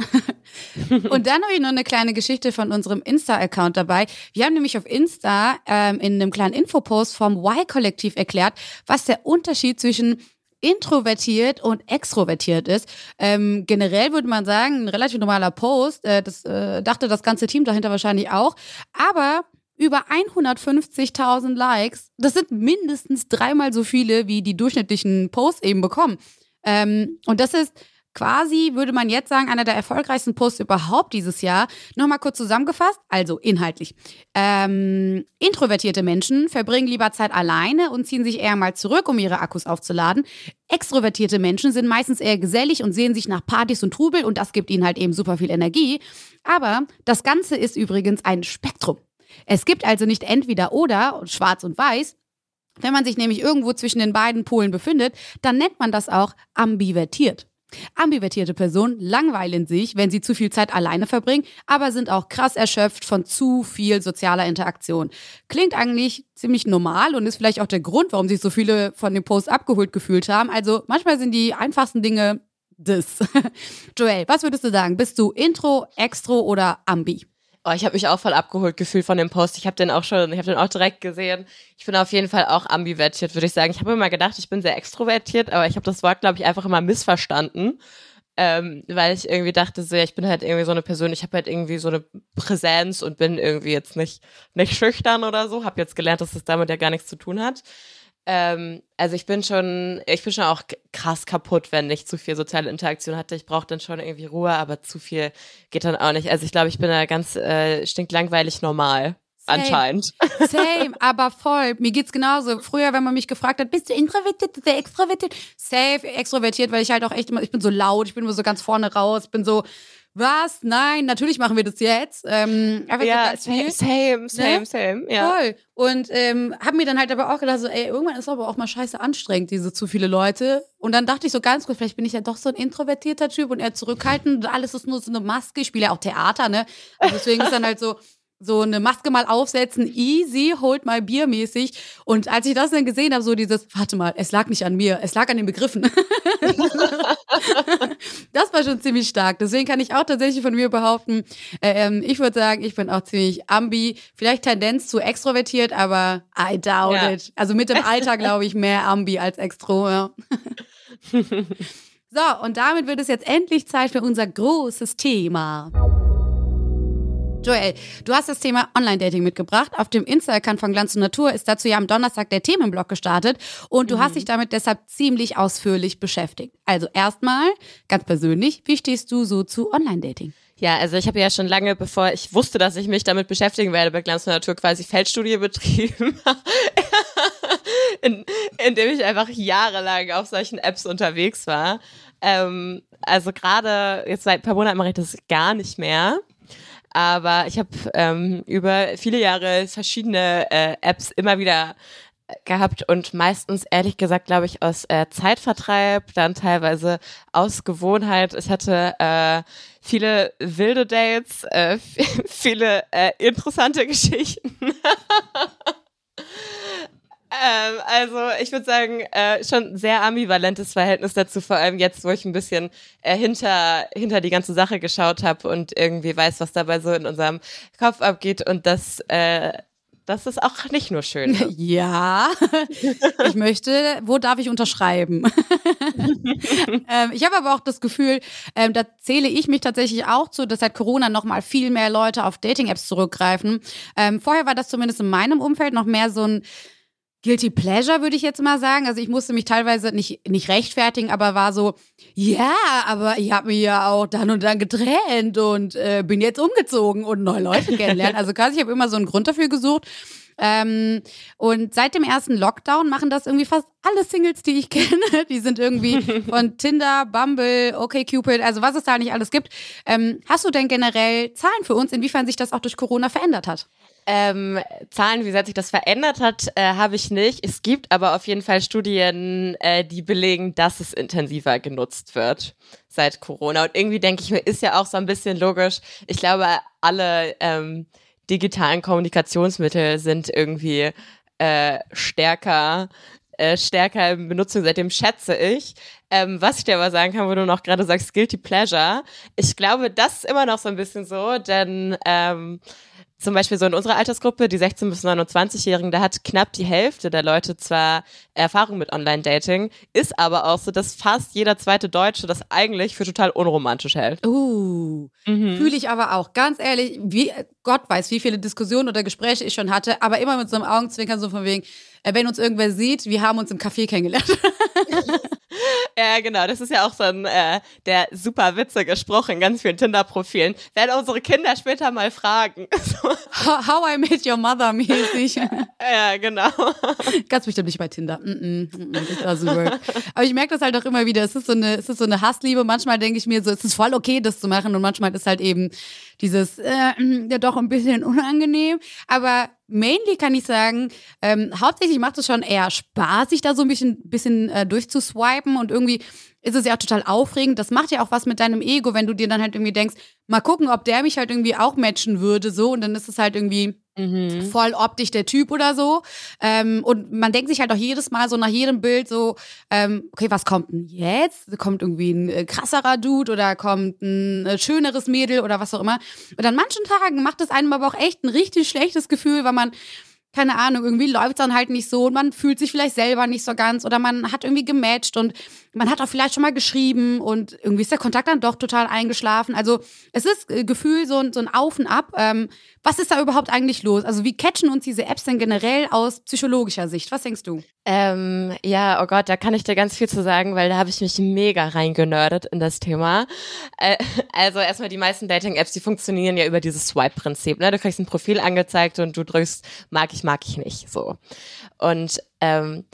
und dann habe ich noch eine kleine Geschichte von unserem Insta-Account dabei. Wir haben nämlich auf Insta ähm, in einem kleinen Infopost vom Y-Kollektiv erklärt, was der Unterschied zwischen introvertiert und extrovertiert ist. Ähm, generell würde man sagen, ein relativ normaler Post. Äh, das äh, dachte das ganze Team dahinter wahrscheinlich auch. Aber über 150.000 Likes, das sind mindestens dreimal so viele, wie die durchschnittlichen Posts eben bekommen. Ähm, und das ist quasi, würde man jetzt sagen, einer der erfolgreichsten Posts überhaupt dieses Jahr. Nochmal kurz zusammengefasst, also inhaltlich. Ähm, introvertierte Menschen verbringen lieber Zeit alleine und ziehen sich eher mal zurück, um ihre Akkus aufzuladen. Extrovertierte Menschen sind meistens eher gesellig und sehen sich nach Partys und Trubel und das gibt ihnen halt eben super viel Energie. Aber das Ganze ist übrigens ein Spektrum. Es gibt also nicht entweder oder, schwarz und weiß, wenn man sich nämlich irgendwo zwischen den beiden Polen befindet, dann nennt man das auch ambivertiert. Ambivertierte Personen langweilen sich, wenn sie zu viel Zeit alleine verbringen, aber sind auch krass erschöpft von zu viel sozialer Interaktion. Klingt eigentlich ziemlich normal und ist vielleicht auch der Grund, warum sich so viele von dem Post abgeholt gefühlt haben. Also manchmal sind die einfachsten Dinge das. Joel, was würdest du sagen? Bist du Intro, Extro oder Ambi? Oh, ich habe mich auch voll abgeholt gefühlt von dem Post. Ich habe den auch schon, ich habe den auch direkt gesehen. Ich bin auf jeden Fall auch ambivertiert, würde ich sagen. Ich habe immer gedacht, ich bin sehr extrovertiert, aber ich habe das Wort, glaube ich, einfach immer missverstanden. Ähm, weil ich irgendwie dachte, so, ja, ich bin halt irgendwie so eine Person, ich habe halt irgendwie so eine Präsenz und bin irgendwie jetzt nicht, nicht schüchtern oder so. Habe jetzt gelernt, dass das damit ja gar nichts zu tun hat. Ähm, also ich bin schon, ich bin schon auch krass kaputt, wenn ich zu viel soziale Interaktion hatte. Ich brauche dann schon irgendwie Ruhe, aber zu viel geht dann auch nicht. Also ich glaube, ich bin da ganz äh, stinklangweilig normal. Same. Anscheinend. Same, aber voll. Mir geht's genauso. Früher, wenn man mich gefragt hat, bist du introvertiert oder extrovertiert? Safe, extrovertiert, weil ich halt auch echt immer, ich bin so laut, ich bin immer so ganz vorne raus, bin so, was? Nein, natürlich machen wir das jetzt. Ähm, ja, so same, same, same, ne? same, ja. Voll. Und ähm, habe mir dann halt aber auch gedacht, so, ey, irgendwann ist aber auch mal scheiße anstrengend, diese zu viele Leute. Und dann dachte ich so ganz kurz, vielleicht bin ich ja doch so ein introvertierter Typ und eher zurückhaltend und alles ist nur so eine Maske. Ich spiele ja auch Theater, ne? Also deswegen ist dann halt so, so eine Maske mal aufsetzen, easy, hold my Bier mäßig. Und als ich das dann gesehen habe, so dieses, warte mal, es lag nicht an mir, es lag an den Begriffen. das war schon ziemlich stark. Deswegen kann ich auch tatsächlich von mir behaupten, äh, ähm, ich würde sagen, ich bin auch ziemlich ambi, vielleicht Tendenz zu extrovertiert, aber I doubt ja. it. Also mit dem Alter glaube ich mehr ambi als extro. Ja. so, und damit wird es jetzt endlich Zeit für unser großes Thema. Joel, du hast das Thema Online-Dating mitgebracht. Auf dem Insta-Account von Glanz und Natur ist dazu ja am Donnerstag der Themenblock gestartet und du mhm. hast dich damit deshalb ziemlich ausführlich beschäftigt. Also erstmal, ganz persönlich, wie stehst du so zu Online-Dating? Ja, also ich habe ja schon lange, bevor ich wusste, dass ich mich damit beschäftigen werde, bei Glanz und Natur quasi Feldstudie betrieben, in, indem ich einfach jahrelang auf solchen Apps unterwegs war. Ähm, also gerade jetzt seit ein paar Monaten mache ich das gar nicht mehr. Aber ich habe ähm, über viele Jahre verschiedene äh, Apps immer wieder gehabt und meistens ehrlich gesagt, glaube ich, aus äh, Zeitvertreib, dann teilweise aus Gewohnheit. Ich hatte äh, viele wilde Dates, äh, viele äh, interessante Geschichten. Ähm, also ich würde sagen, äh, schon sehr ambivalentes Verhältnis dazu, vor allem jetzt, wo ich ein bisschen äh, hinter, hinter die ganze Sache geschaut habe und irgendwie weiß, was dabei so in unserem Kopf abgeht und das äh, das ist auch nicht nur schön. Ne? Ja, ich möchte, wo darf ich unterschreiben? ähm, ich habe aber auch das Gefühl, ähm, da zähle ich mich tatsächlich auch zu, dass seit Corona noch mal viel mehr Leute auf Dating-Apps zurückgreifen. Ähm, vorher war das zumindest in meinem Umfeld noch mehr so ein Guilty Pleasure, würde ich jetzt mal sagen. Also ich musste mich teilweise nicht, nicht rechtfertigen, aber war so, ja, aber ich habe mich ja auch dann und dann getrennt und äh, bin jetzt umgezogen und neue Leute kennenlernen. Also quasi, ich habe immer so einen Grund dafür gesucht. Ähm, und seit dem ersten Lockdown machen das irgendwie fast alle Singles, die ich kenne. Die sind irgendwie von Tinder, Bumble, OkCupid, also was es da nicht alles gibt. Ähm, hast du denn generell Zahlen für uns, inwiefern sich das auch durch Corona verändert hat? Ähm, Zahlen, wie sehr sich das verändert hat, äh, habe ich nicht. Es gibt aber auf jeden Fall Studien, äh, die belegen, dass es intensiver genutzt wird seit Corona. Und irgendwie denke ich mir, ist ja auch so ein bisschen logisch. Ich glaube, alle ähm, digitalen Kommunikationsmittel sind irgendwie äh, stärker äh, stärker in Benutzung, seitdem schätze ich. Ähm, was ich dir aber sagen kann, wo du noch gerade sagst, Guilty Pleasure, ich glaube, das ist immer noch so ein bisschen so, denn ähm, zum Beispiel so in unserer Altersgruppe, die 16- bis 29-Jährigen, da hat knapp die Hälfte der Leute zwar Erfahrung mit Online-Dating, ist aber auch so, dass fast jeder zweite Deutsche das eigentlich für total unromantisch hält. Uh, mhm. fühle ich aber auch. Ganz ehrlich, wie Gott weiß, wie viele Diskussionen oder Gespräche ich schon hatte, aber immer mit so einem Augenzwinkern, so von wegen, äh, wenn uns irgendwer sieht, wir haben uns im Café kennengelernt. ja, genau. Das ist ja auch so ein äh, der super Witze gesprochen in ganz vielen Tinder-Profilen. Werden unsere Kinder später mal fragen. how, how, I Met Your Mother mäßig. ja, genau. Ganz bestimmt nicht bei Tinder. Mm -mm, mm -mm, work. Aber ich merke das halt auch immer wieder. Es ist so eine, es ist so eine Hassliebe. Manchmal denke ich mir so, es ist voll okay, das zu machen. Und manchmal ist halt eben dieses, äh, ja doch ein bisschen unangenehm. Aber mainly kann ich sagen, ähm, hauptsächlich macht es schon eher Spaß, sich da so ein bisschen, bisschen äh, durchzuswipen und irgendwie ist es ja auch total aufregend. Das macht ja auch was mit deinem Ego, wenn du dir dann halt irgendwie denkst, mal gucken, ob der mich halt irgendwie auch matchen würde, so und dann ist es halt irgendwie Mhm. voll optisch der Typ oder so. Ähm, und man denkt sich halt auch jedes Mal so nach jedem Bild so, ähm, okay, was kommt denn jetzt? Kommt irgendwie ein äh, krasserer Dude oder kommt ein äh, schöneres Mädel oder was auch immer. Und an manchen Tagen macht es einem aber auch echt ein richtig schlechtes Gefühl, weil man keine Ahnung, irgendwie läuft es dann halt nicht so und man fühlt sich vielleicht selber nicht so ganz oder man hat irgendwie gematcht und man hat auch vielleicht schon mal geschrieben und irgendwie ist der Kontakt dann doch total eingeschlafen. Also es ist äh, Gefühl so, ein, so ein Auf und Ab. Ähm, was ist da überhaupt eigentlich los? Also wie catchen uns diese Apps denn generell aus psychologischer Sicht? Was denkst du? Ähm, ja, oh Gott, da kann ich dir ganz viel zu sagen, weil da habe ich mich mega reingenördet in das Thema. Äh, also erstmal die meisten Dating-Apps, die funktionieren ja über dieses Swipe-Prinzip. Ne? Du kriegst ein Profil angezeigt und du drückst mag ich, mag ich nicht. So. Und ähm,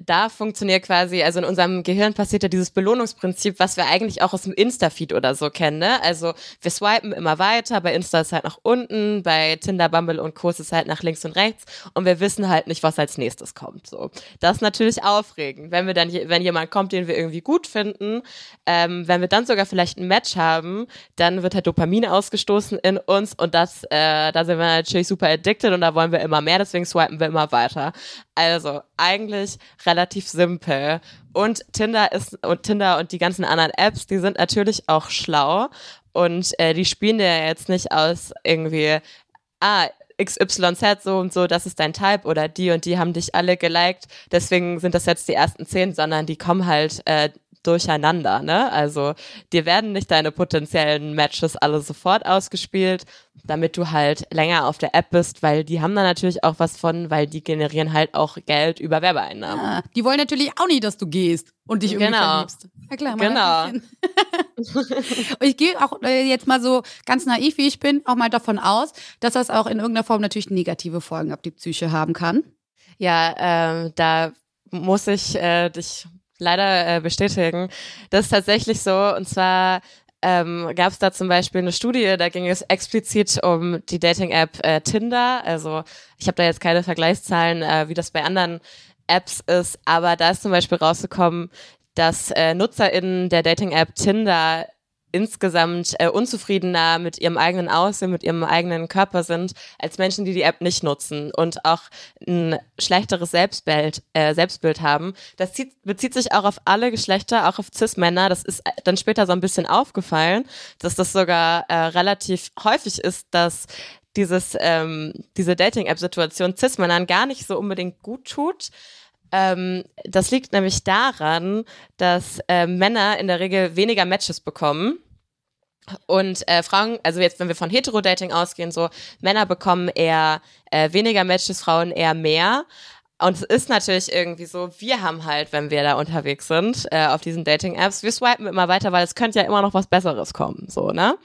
da funktioniert quasi, also in unserem Gehirn passiert ja dieses Belohnungsprinzip, was wir eigentlich auch aus dem Insta-Feed oder so kennen. Ne? Also wir swipen immer weiter, bei Insta ist halt nach unten, bei Tinder, Bumble und Co. ist halt nach links und rechts und wir wissen halt nicht, was als nächstes kommt. So, das ist natürlich aufregend, wenn wir dann, wenn jemand kommt, den wir irgendwie gut finden, ähm, wenn wir dann sogar vielleicht ein Match haben, dann wird halt Dopamin ausgestoßen in uns und das, äh, da sind wir natürlich super addicted und da wollen wir immer mehr, deswegen swipen wir immer weiter. Also eigentlich relativ simpel. Und Tinder ist und Tinder und die ganzen anderen Apps, die sind natürlich auch schlau und äh, die spielen dir jetzt nicht aus irgendwie, ah, XYZ so und so, das ist dein Type oder die und die haben dich alle geliked, deswegen sind das jetzt die ersten zehn, sondern die kommen halt äh, durcheinander, ne? Also dir werden nicht deine potenziellen Matches alle sofort ausgespielt, damit du halt länger auf der App bist, weil die haben da natürlich auch was von, weil die generieren halt auch Geld über Werbeeinnahmen. Ah, die wollen natürlich auch nicht, dass du gehst und dich irgendwie Genau. verliebst. Ja klar, Genau. genau. und ich gehe auch äh, jetzt mal so ganz naiv, wie ich bin, auch mal davon aus, dass das auch in irgendeiner Form natürlich negative Folgen auf die Psyche haben kann. Ja, ähm, da muss ich äh, dich leider äh, bestätigen. Das ist tatsächlich so. Und zwar ähm, gab es da zum Beispiel eine Studie, da ging es explizit um die Dating-App äh, Tinder. Also ich habe da jetzt keine Vergleichszahlen, äh, wie das bei anderen Apps ist, aber da ist zum Beispiel rausgekommen, dass äh, NutzerInnen der Dating-App Tinder insgesamt äh, unzufriedener mit ihrem eigenen Aussehen, mit ihrem eigenen Körper sind, als Menschen, die die App nicht nutzen und auch ein schlechteres Selbstbild, äh, Selbstbild haben. Das zieht, bezieht sich auch auf alle Geschlechter, auch auf Cis-Männer. Das ist dann später so ein bisschen aufgefallen, dass das sogar äh, relativ häufig ist, dass dieses, ähm, diese Dating-App-Situation Cis-Männern gar nicht so unbedingt gut tut. Ähm, das liegt nämlich daran, dass äh, Männer in der Regel weniger Matches bekommen. Und äh, Frauen, also jetzt, wenn wir von Heterodating ausgehen, so Männer bekommen eher äh, weniger Matches, Frauen eher mehr. Und es ist natürlich irgendwie so, wir haben halt, wenn wir da unterwegs sind, äh, auf diesen Dating-Apps, wir swipen immer weiter, weil es könnte ja immer noch was Besseres kommen, so, ne?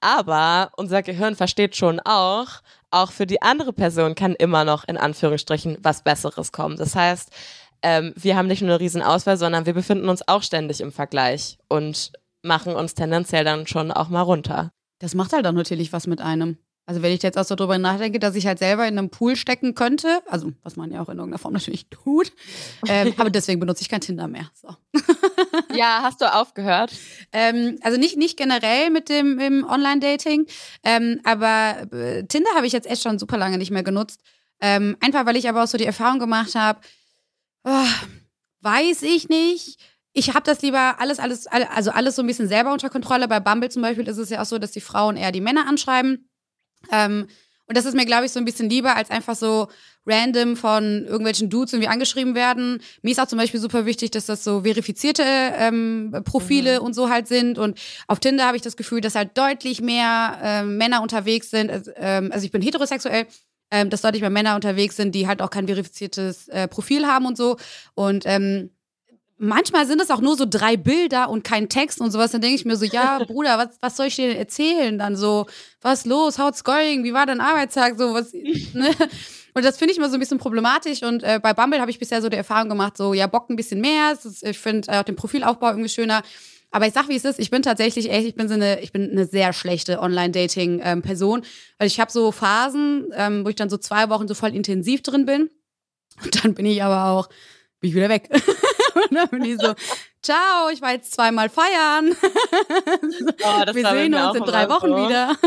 Aber unser Gehirn versteht schon auch, auch für die andere Person kann immer noch in Anführungsstrichen was Besseres kommen. Das heißt, ähm, wir haben nicht nur eine riesen Auswahl, sondern wir befinden uns auch ständig im Vergleich und machen uns tendenziell dann schon auch mal runter. Das macht halt auch natürlich was mit einem. Also wenn ich jetzt auch so drüber nachdenke, dass ich halt selber in einem Pool stecken könnte, also was man ja auch in irgendeiner Form natürlich tut, ähm, aber deswegen benutze ich kein Tinder mehr. So. Ja, hast du aufgehört? Ähm, also nicht, nicht generell mit dem Online-Dating, ähm, aber äh, Tinder habe ich jetzt echt schon super lange nicht mehr genutzt. Ähm, einfach weil ich aber auch so die Erfahrung gemacht habe, oh, weiß ich nicht. Ich habe das lieber alles, alles, alle- also alles so ein bisschen selber unter Kontrolle. Bei Bumble zum Beispiel ist es ja auch so, dass die Frauen eher die Männer anschreiben. Ähm, und das ist mir, glaube ich, so ein bisschen lieber, als einfach so random von irgendwelchen Dudes irgendwie angeschrieben werden. Mir ist auch zum Beispiel super wichtig, dass das so verifizierte ähm, Profile und so halt sind. Und auf Tinder habe ich das Gefühl, dass halt deutlich mehr ähm, Männer unterwegs sind. Also, ähm, also ich bin heterosexuell, ähm, dass deutlich mehr Männer unterwegs sind, die halt auch kein verifiziertes äh, Profil haben und so. Und ähm, manchmal sind es auch nur so drei Bilder und kein Text und sowas. Dann denke ich mir so, ja, Bruder, was, was soll ich dir denn erzählen? Dann so, was los, how's going, wie war dein Arbeitstag? So, was, ne? Und das finde ich immer so ein bisschen problematisch. Und äh, bei Bumble habe ich bisher so die Erfahrung gemacht, so, ja, Bock ein bisschen mehr. Ist, ich finde äh, auch den Profilaufbau irgendwie schöner. Aber ich sag, wie es ist, ich bin tatsächlich echt, ich bin so eine, ich bin eine sehr schlechte Online-Dating-Person. Weil ich habe so Phasen, ähm, wo ich dann so zwei Wochen so voll intensiv drin bin. Und dann bin ich aber auch, bin ich wieder weg. Und dann bin ich so, ciao, ich war jetzt zweimal feiern. Oh, Wir sehen uns in drei Wochen so. wieder.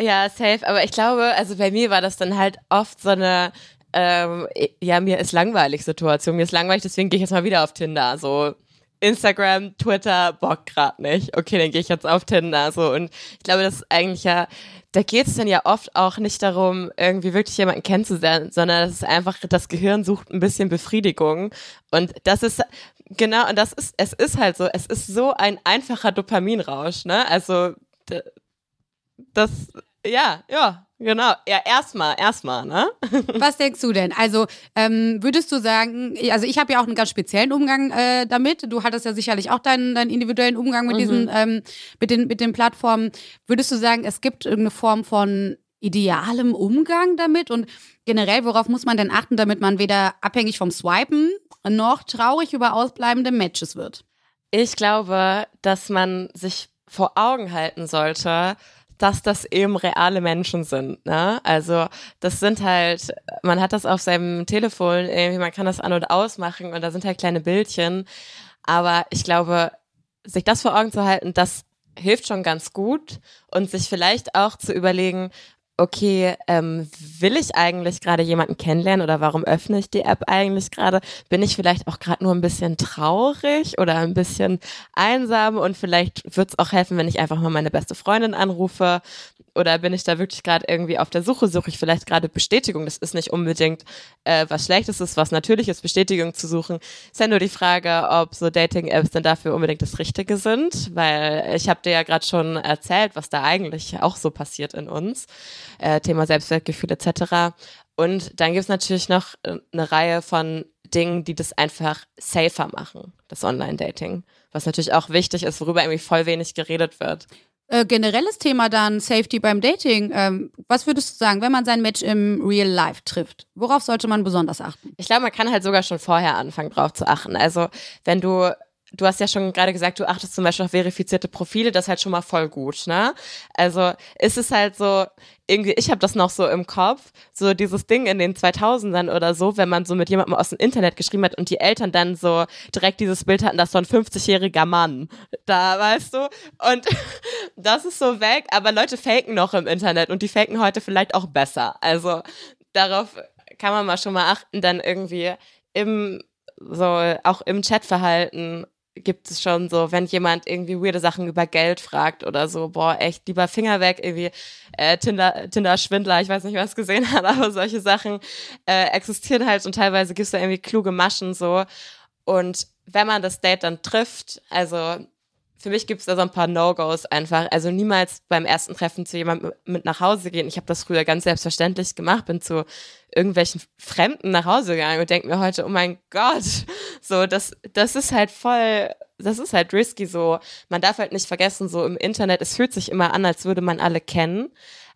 Ja, safe. Aber ich glaube, also bei mir war das dann halt oft so eine, ähm, ja, mir ist langweilig Situation. Mir ist langweilig, deswegen gehe ich jetzt mal wieder auf Tinder. So Instagram, Twitter, Bock grad nicht. Okay, dann gehe ich jetzt auf Tinder. So und ich glaube, das ist eigentlich ja, da geht es dann ja oft auch nicht darum, irgendwie wirklich jemanden kennenzulernen, sondern das ist einfach, das Gehirn sucht ein bisschen Befriedigung. Und das ist genau, und das ist, es ist halt so, es ist so ein einfacher Dopaminrausch, ne? Also das, ja, ja, genau. Ja, erstmal, erstmal, ne? Was denkst du denn? Also ähm, würdest du sagen, also ich habe ja auch einen ganz speziellen Umgang äh, damit. Du hattest ja sicherlich auch deinen, deinen individuellen Umgang mit diesen, ähm, mit den, mit den Plattformen. Würdest du sagen, es gibt irgendeine Form von idealem Umgang damit und generell, worauf muss man denn achten, damit man weder abhängig vom Swipen noch traurig über ausbleibende Matches wird? Ich glaube, dass man sich vor Augen halten sollte, dass das eben reale Menschen sind. Ne? Also das sind halt, man hat das auf seinem Telefon, irgendwie, man kann das an und ausmachen und da sind halt kleine Bildchen. Aber ich glaube, sich das vor Augen zu halten, das hilft schon ganz gut und sich vielleicht auch zu überlegen, okay, ähm, will ich eigentlich gerade jemanden kennenlernen oder warum öffne ich die App eigentlich gerade? Bin ich vielleicht auch gerade nur ein bisschen traurig oder ein bisschen einsam und vielleicht wird es auch helfen, wenn ich einfach mal meine beste Freundin anrufe oder bin ich da wirklich gerade irgendwie auf der Suche? Suche ich vielleicht gerade Bestätigung? Das ist nicht unbedingt äh, was Schlechtes, ist was Natürliches, Bestätigung zu suchen. Ist ja nur die Frage, ob so Dating-Apps denn dafür unbedingt das Richtige sind, weil ich habe dir ja gerade schon erzählt, was da eigentlich auch so passiert in uns. Äh, Thema Selbstwertgefühl etc. Und dann gibt es natürlich noch äh, eine Reihe von Dingen, die das einfach safer machen, das Online-Dating. Was natürlich auch wichtig ist, worüber irgendwie voll wenig geredet wird. Äh, generelles Thema dann Safety beim Dating. Ähm, was würdest du sagen, wenn man sein Match im Real Life trifft? Worauf sollte man besonders achten? Ich glaube, man kann halt sogar schon vorher anfangen, drauf zu achten. Also, wenn du du hast ja schon gerade gesagt, du achtest zum Beispiel auf verifizierte Profile, das ist halt schon mal voll gut, ne? Also ist es halt so, irgendwie, ich habe das noch so im Kopf, so dieses Ding in den 2000ern oder so, wenn man so mit jemandem aus dem Internet geschrieben hat und die Eltern dann so direkt dieses Bild hatten, das so ein 50-jähriger Mann da, weißt du? Und das ist so weg, aber Leute faken noch im Internet und die faken heute vielleicht auch besser. Also darauf kann man mal schon mal achten, dann irgendwie im so auch im Chatverhalten gibt es schon so, wenn jemand irgendwie weirde Sachen über Geld fragt oder so, boah, echt, lieber Finger weg, irgendwie äh, Tinder, Tinder-Schwindler, ich weiß nicht, was gesehen hat, aber solche Sachen äh, existieren halt und teilweise gibt es da irgendwie kluge Maschen so. Und wenn man das Date dann trifft, also für mich gibt es da so ein paar No-Gos einfach. Also niemals beim ersten Treffen zu jemandem mit nach Hause gehen. Ich habe das früher ganz selbstverständlich gemacht, bin zu irgendwelchen Fremden nach Hause gegangen und denke mir heute, oh mein Gott, so, das, das ist halt voll, das ist halt risky so. Man darf halt nicht vergessen, so im Internet, es fühlt sich immer an, als würde man alle kennen,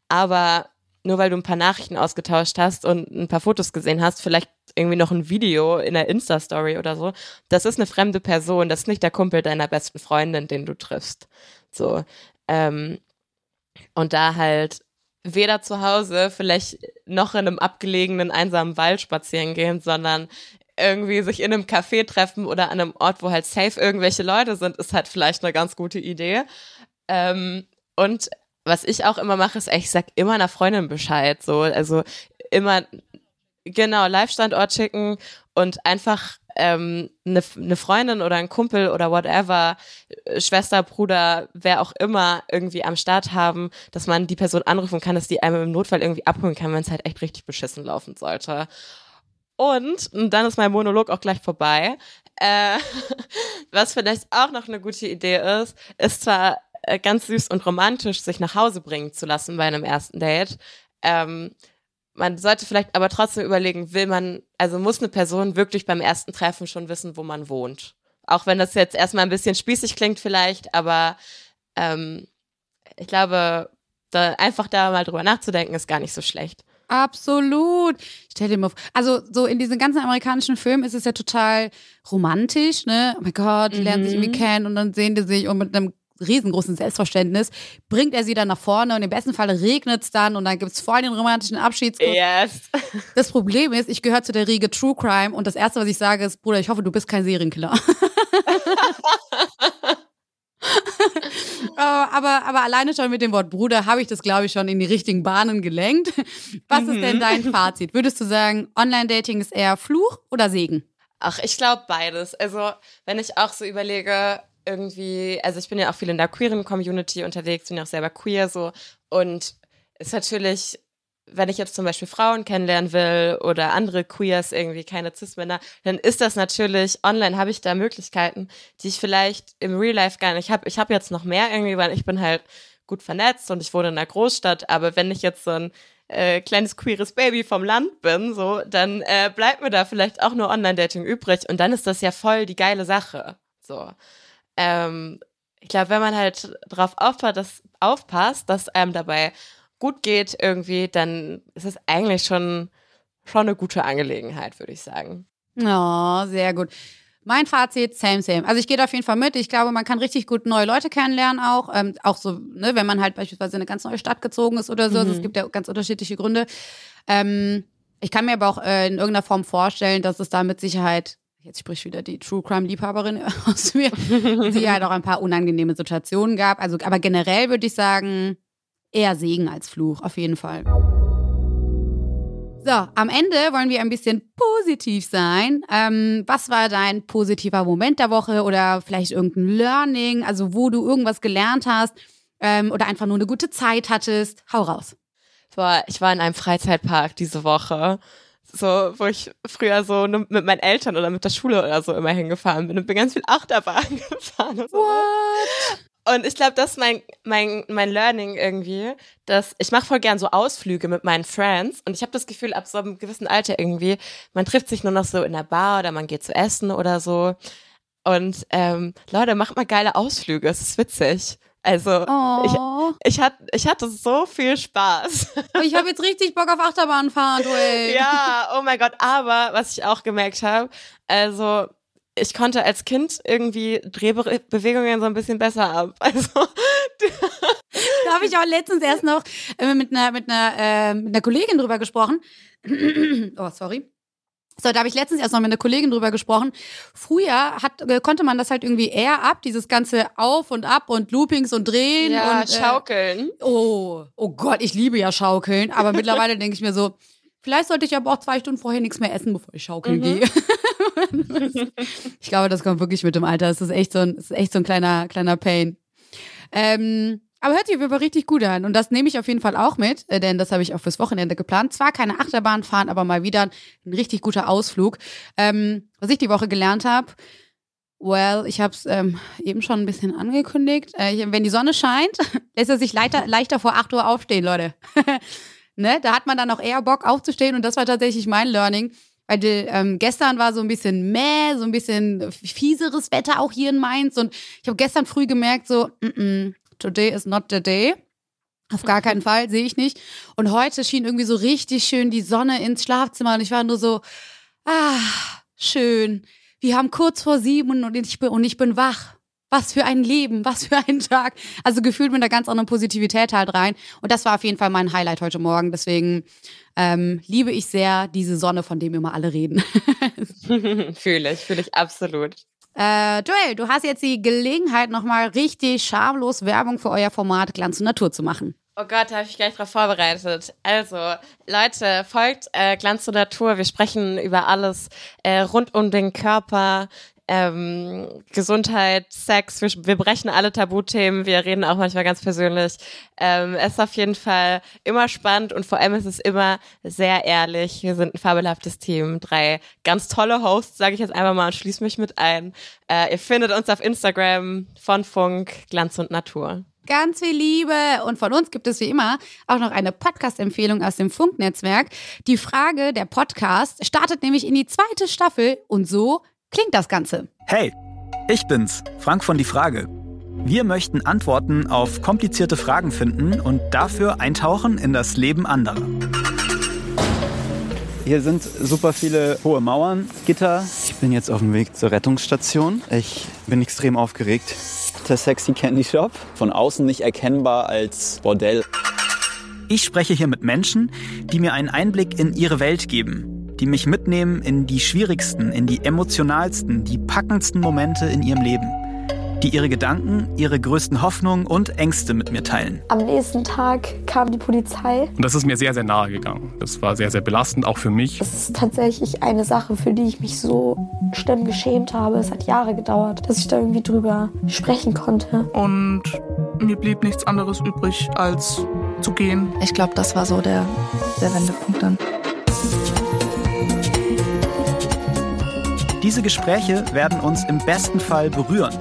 aber nur weil du ein paar Nachrichten ausgetauscht hast und ein paar Fotos gesehen hast, vielleicht irgendwie noch ein Video in der Insta-Story oder so, das ist eine fremde Person, das ist nicht der Kumpel deiner besten Freundin, den du triffst. So. Ähm, und da halt weder zu Hause vielleicht noch in einem abgelegenen, einsamen Wald spazieren gehen, sondern irgendwie sich in einem Café treffen oder an einem Ort, wo halt safe irgendwelche Leute sind, ist halt vielleicht eine ganz gute Idee. Ähm, und was ich auch immer mache, ist, ich sag immer einer Freundin Bescheid, so, also immer, genau, Live-Standort schicken und einfach ähm, eine, eine Freundin oder ein Kumpel oder whatever, Schwester, Bruder, wer auch immer irgendwie am Start haben, dass man die Person anrufen kann, dass die einem im Notfall irgendwie abholen kann, wenn es halt echt richtig beschissen laufen sollte. Und, und dann ist mein Monolog auch gleich vorbei. Äh, was vielleicht auch noch eine gute Idee ist, ist zwar äh, ganz süß und romantisch, sich nach Hause bringen zu lassen bei einem ersten Date. Ähm, man sollte vielleicht aber trotzdem überlegen, will man, also muss eine Person wirklich beim ersten Treffen schon wissen, wo man wohnt. Auch wenn das jetzt erstmal ein bisschen spießig klingt vielleicht, aber ähm, ich glaube, da einfach da mal drüber nachzudenken, ist gar nicht so schlecht. Absolut. Stell dir mal vor. Also, so in diesen ganzen amerikanischen Filmen ist es ja total romantisch, ne? Oh mein Gott, die mhm. lernen sich irgendwie mhm. kennen und dann sehen die sich und mit einem riesengroßen Selbstverständnis, bringt er sie dann nach vorne und im besten Fall regnet es dann und dann gibt es voll den romantischen Abschiedskuss. Yes. Das Problem ist, ich gehöre zu der Riege True Crime und das Erste, was ich sage, ist, Bruder, ich hoffe, du bist kein Serienkiller. Äh, aber, aber alleine schon mit dem Wort Bruder habe ich das, glaube ich, schon in die richtigen Bahnen gelenkt. Was mhm. ist denn mhm. dein Fazit? Würdest du sagen, Online-Dating ist eher Fluch oder Segen? Ach, ich glaube beides. Also, wenn ich auch so überlege, irgendwie, also ich bin ja auch viel in der queeren Community unterwegs, bin ja auch selber queer so und ist natürlich, wenn ich jetzt zum Beispiel Frauen kennenlernen will oder andere Queers irgendwie keine Cis-Männer, dann ist das natürlich, online habe ich da Möglichkeiten, die ich vielleicht im Real Life gar nicht habe. Ich habe jetzt noch mehr irgendwie, weil ich bin halt gut vernetzt und ich wohne in einer Großstadt, aber wenn ich jetzt so ein äh, kleines queeres Baby vom Land bin, so, dann äh, bleibt mir da vielleicht auch nur Online-Dating übrig und dann ist das ja voll die geile Sache. So ähm, ich glaube, wenn man halt darauf aufpasst, dass, aufpasst, dass einem dabei gut geht irgendwie, dann ist es eigentlich schon, schon eine gute Angelegenheit, würde ich sagen. Oh, sehr gut. Mein Fazit, same, same. Also ich gehe da auf jeden Fall mit. Ich glaube, man kann richtig gut neue Leute kennenlernen auch. Ähm, auch so, ne, wenn man halt beispielsweise in eine ganz neue Stadt gezogen ist oder so. Mhm. Also es mhm. gibt ja ganz unterschiedliche Gründe. Ähm, ich kann mir aber auch äh, in irgendeiner Form vorstellen, dass es da mit Sicherheit jetzt spricht wieder die True Crime Liebhaberin aus mir, die halt auch ein paar unangenehme Situationen gab. Also, aber generell würde ich sagen, eher Segen als Fluch, auf jeden Fall. So, am Ende wollen wir ein bisschen positiv sein. Ähm, was war dein positiver Moment der Woche oder vielleicht irgendein Learning, also wo du irgendwas gelernt hast ähm, oder einfach nur eine gute Zeit hattest? Hau raus. Boah, ich war in einem Freizeitpark diese Woche so, wo ich früher so mit meinen Eltern oder mit der Schule oder so immer hingefahren bin und bin ganz viel Achterbahn gefahren. Und so. What? Und ich glaube, das ist mein, mein, mein Learning irgendwie, dass ich mache voll gern so Ausflüge mit meinen Friends und ich habe das Gefühl, ab so einem gewissen Alter irgendwie, man trifft sich nur noch so in der Bar oder man geht zu essen oder so. Und ähm, Leute, macht mal geile Ausflüge, es ist witzig. Also oh. ich, ich, hat, ich hatte so viel Spaß. Ich habe jetzt richtig Bock auf Achterbahn fahren, du. Ja, oh mein Gott. Aber was ich auch gemerkt habe, also ich konnte als Kind irgendwie Drehbewegungen so ein bisschen besser ab. Also da habe ich auch letztens erst noch äh, mit einer mit einer äh, mit einer Kollegin drüber gesprochen. oh, sorry. So, da habe ich letztens erst noch mit einer Kollegin drüber gesprochen. Früher hat, äh, konnte man das halt irgendwie eher ab, dieses ganze Auf und Ab und Loopings und Drehen. Ja, und, äh, Schaukeln. Oh, oh Gott, ich liebe ja Schaukeln. Aber mittlerweile denke ich mir so, vielleicht sollte ich aber auch zwei Stunden vorher nichts mehr essen, bevor ich schaukeln mhm. gehe. ich glaube, das kommt wirklich mit dem Alter. Das ist echt so ein, ist echt so ein kleiner, kleiner Pain. Ähm, aber hört sich aber richtig gut an. Und das nehme ich auf jeden Fall auch mit, äh, denn das habe ich auch fürs Wochenende geplant. Zwar keine Achterbahn fahren, aber mal wieder ein richtig guter Ausflug. Ähm, was ich die Woche gelernt habe, well, ich habe es ähm, eben schon ein bisschen angekündigt. Äh, wenn die Sonne scheint, lässt er sich leichter, leichter vor 8 Uhr aufstehen, Leute. ne? Da hat man dann auch eher Bock aufzustehen und das war tatsächlich mein Learning. Weil die, ähm, gestern war so ein bisschen mäh, so ein bisschen fieseres Wetter auch hier in Mainz. Und ich habe gestern früh gemerkt, so, mm -mm, today is not the day. Auf gar keinen Fall, sehe ich nicht. Und heute schien irgendwie so richtig schön die Sonne ins Schlafzimmer und ich war nur so, ah, schön. Wir haben kurz vor sieben und ich bin, und ich bin wach. Was für ein Leben, was für ein Tag. Also gefühlt mit einer ganz anderen Positivität halt rein. Und das war auf jeden Fall mein Highlight heute Morgen. Deswegen ähm, liebe ich sehr diese Sonne, von dem immer alle reden. fühle ich, fühle ich absolut. Äh, Joel, du hast jetzt die Gelegenheit, nochmal richtig schamlos Werbung für euer Format Glanz und Natur zu machen. Oh Gott, da habe ich gleich drauf vorbereitet. Also, Leute, folgt äh, Glanz und Natur. Wir sprechen über alles äh, rund um den Körper, ähm, Gesundheit, Sex, wir, wir brechen alle Tabuthemen, wir reden auch manchmal ganz persönlich. Ähm, es ist auf jeden Fall immer spannend und vor allem ist es immer sehr ehrlich. Wir sind ein fabelhaftes Team, drei ganz tolle Hosts, sage ich jetzt einfach mal und schließe mich mit ein. Äh, ihr findet uns auf Instagram von Funk, Glanz und Natur. Ganz viel Liebe. Und von uns gibt es wie immer auch noch eine Podcast-Empfehlung aus dem Funknetzwerk. Die Frage der Podcast startet nämlich in die zweite Staffel und so klingt das Ganze? Hey, ich bin's, Frank von Die Frage. Wir möchten Antworten auf komplizierte Fragen finden und dafür eintauchen in das Leben anderer. Hier sind super viele hohe Mauern, Gitter. Ich bin jetzt auf dem Weg zur Rettungsstation. Ich bin extrem aufgeregt. Der Sexy Candy Shop, von außen nicht erkennbar als Bordell. Ich spreche hier mit Menschen, die mir einen Einblick in ihre Welt geben, die mich mitnehmen in die schwierigsten, in die emotionalsten, die packendsten Momente in ihrem Leben, die ihre Gedanken, ihre größten Hoffnungen und Ängste mit mir teilen. Am nächsten Tag kam die Polizei. Und das ist mir sehr, sehr nahe gegangen. Das war sehr, sehr belastend, auch für mich. Das ist tatsächlich eine Sache, für die ich mich so schlimm geschämt habe. Es hat Jahre gedauert, dass ich da irgendwie drüber sprechen konnte. Und mir blieb nichts anderes übrig, als zu gehen. Ich glaube, das war so der, der Wendepunkt dann. Diese Gespräche werden uns im besten Fall berühren,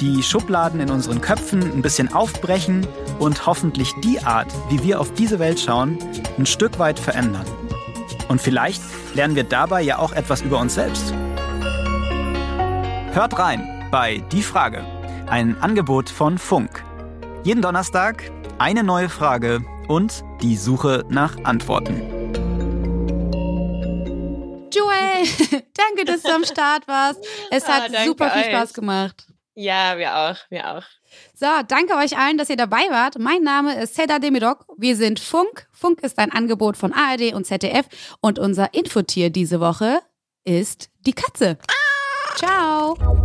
die Schubladen in unseren Köpfen ein bisschen aufbrechen und hoffentlich die Art, wie wir auf diese Welt schauen, ein Stück weit verändern. Und vielleicht lernen wir dabei ja auch etwas über uns selbst. Hört rein bei Die Frage, ein Angebot von Funk. Jeden Donnerstag eine neue Frage und die Suche nach Antworten. danke, dass du am Start warst. Es hat ah, super viel Spaß gemacht. Ja, wir auch, wir auch. So, danke euch allen, dass ihr dabei wart. Mein Name ist Seda Demirok. Wir sind Funk. Funk ist ein Angebot von ARD und ZDF. Und unser Infotier diese Woche ist die Katze. Ah! Ciao.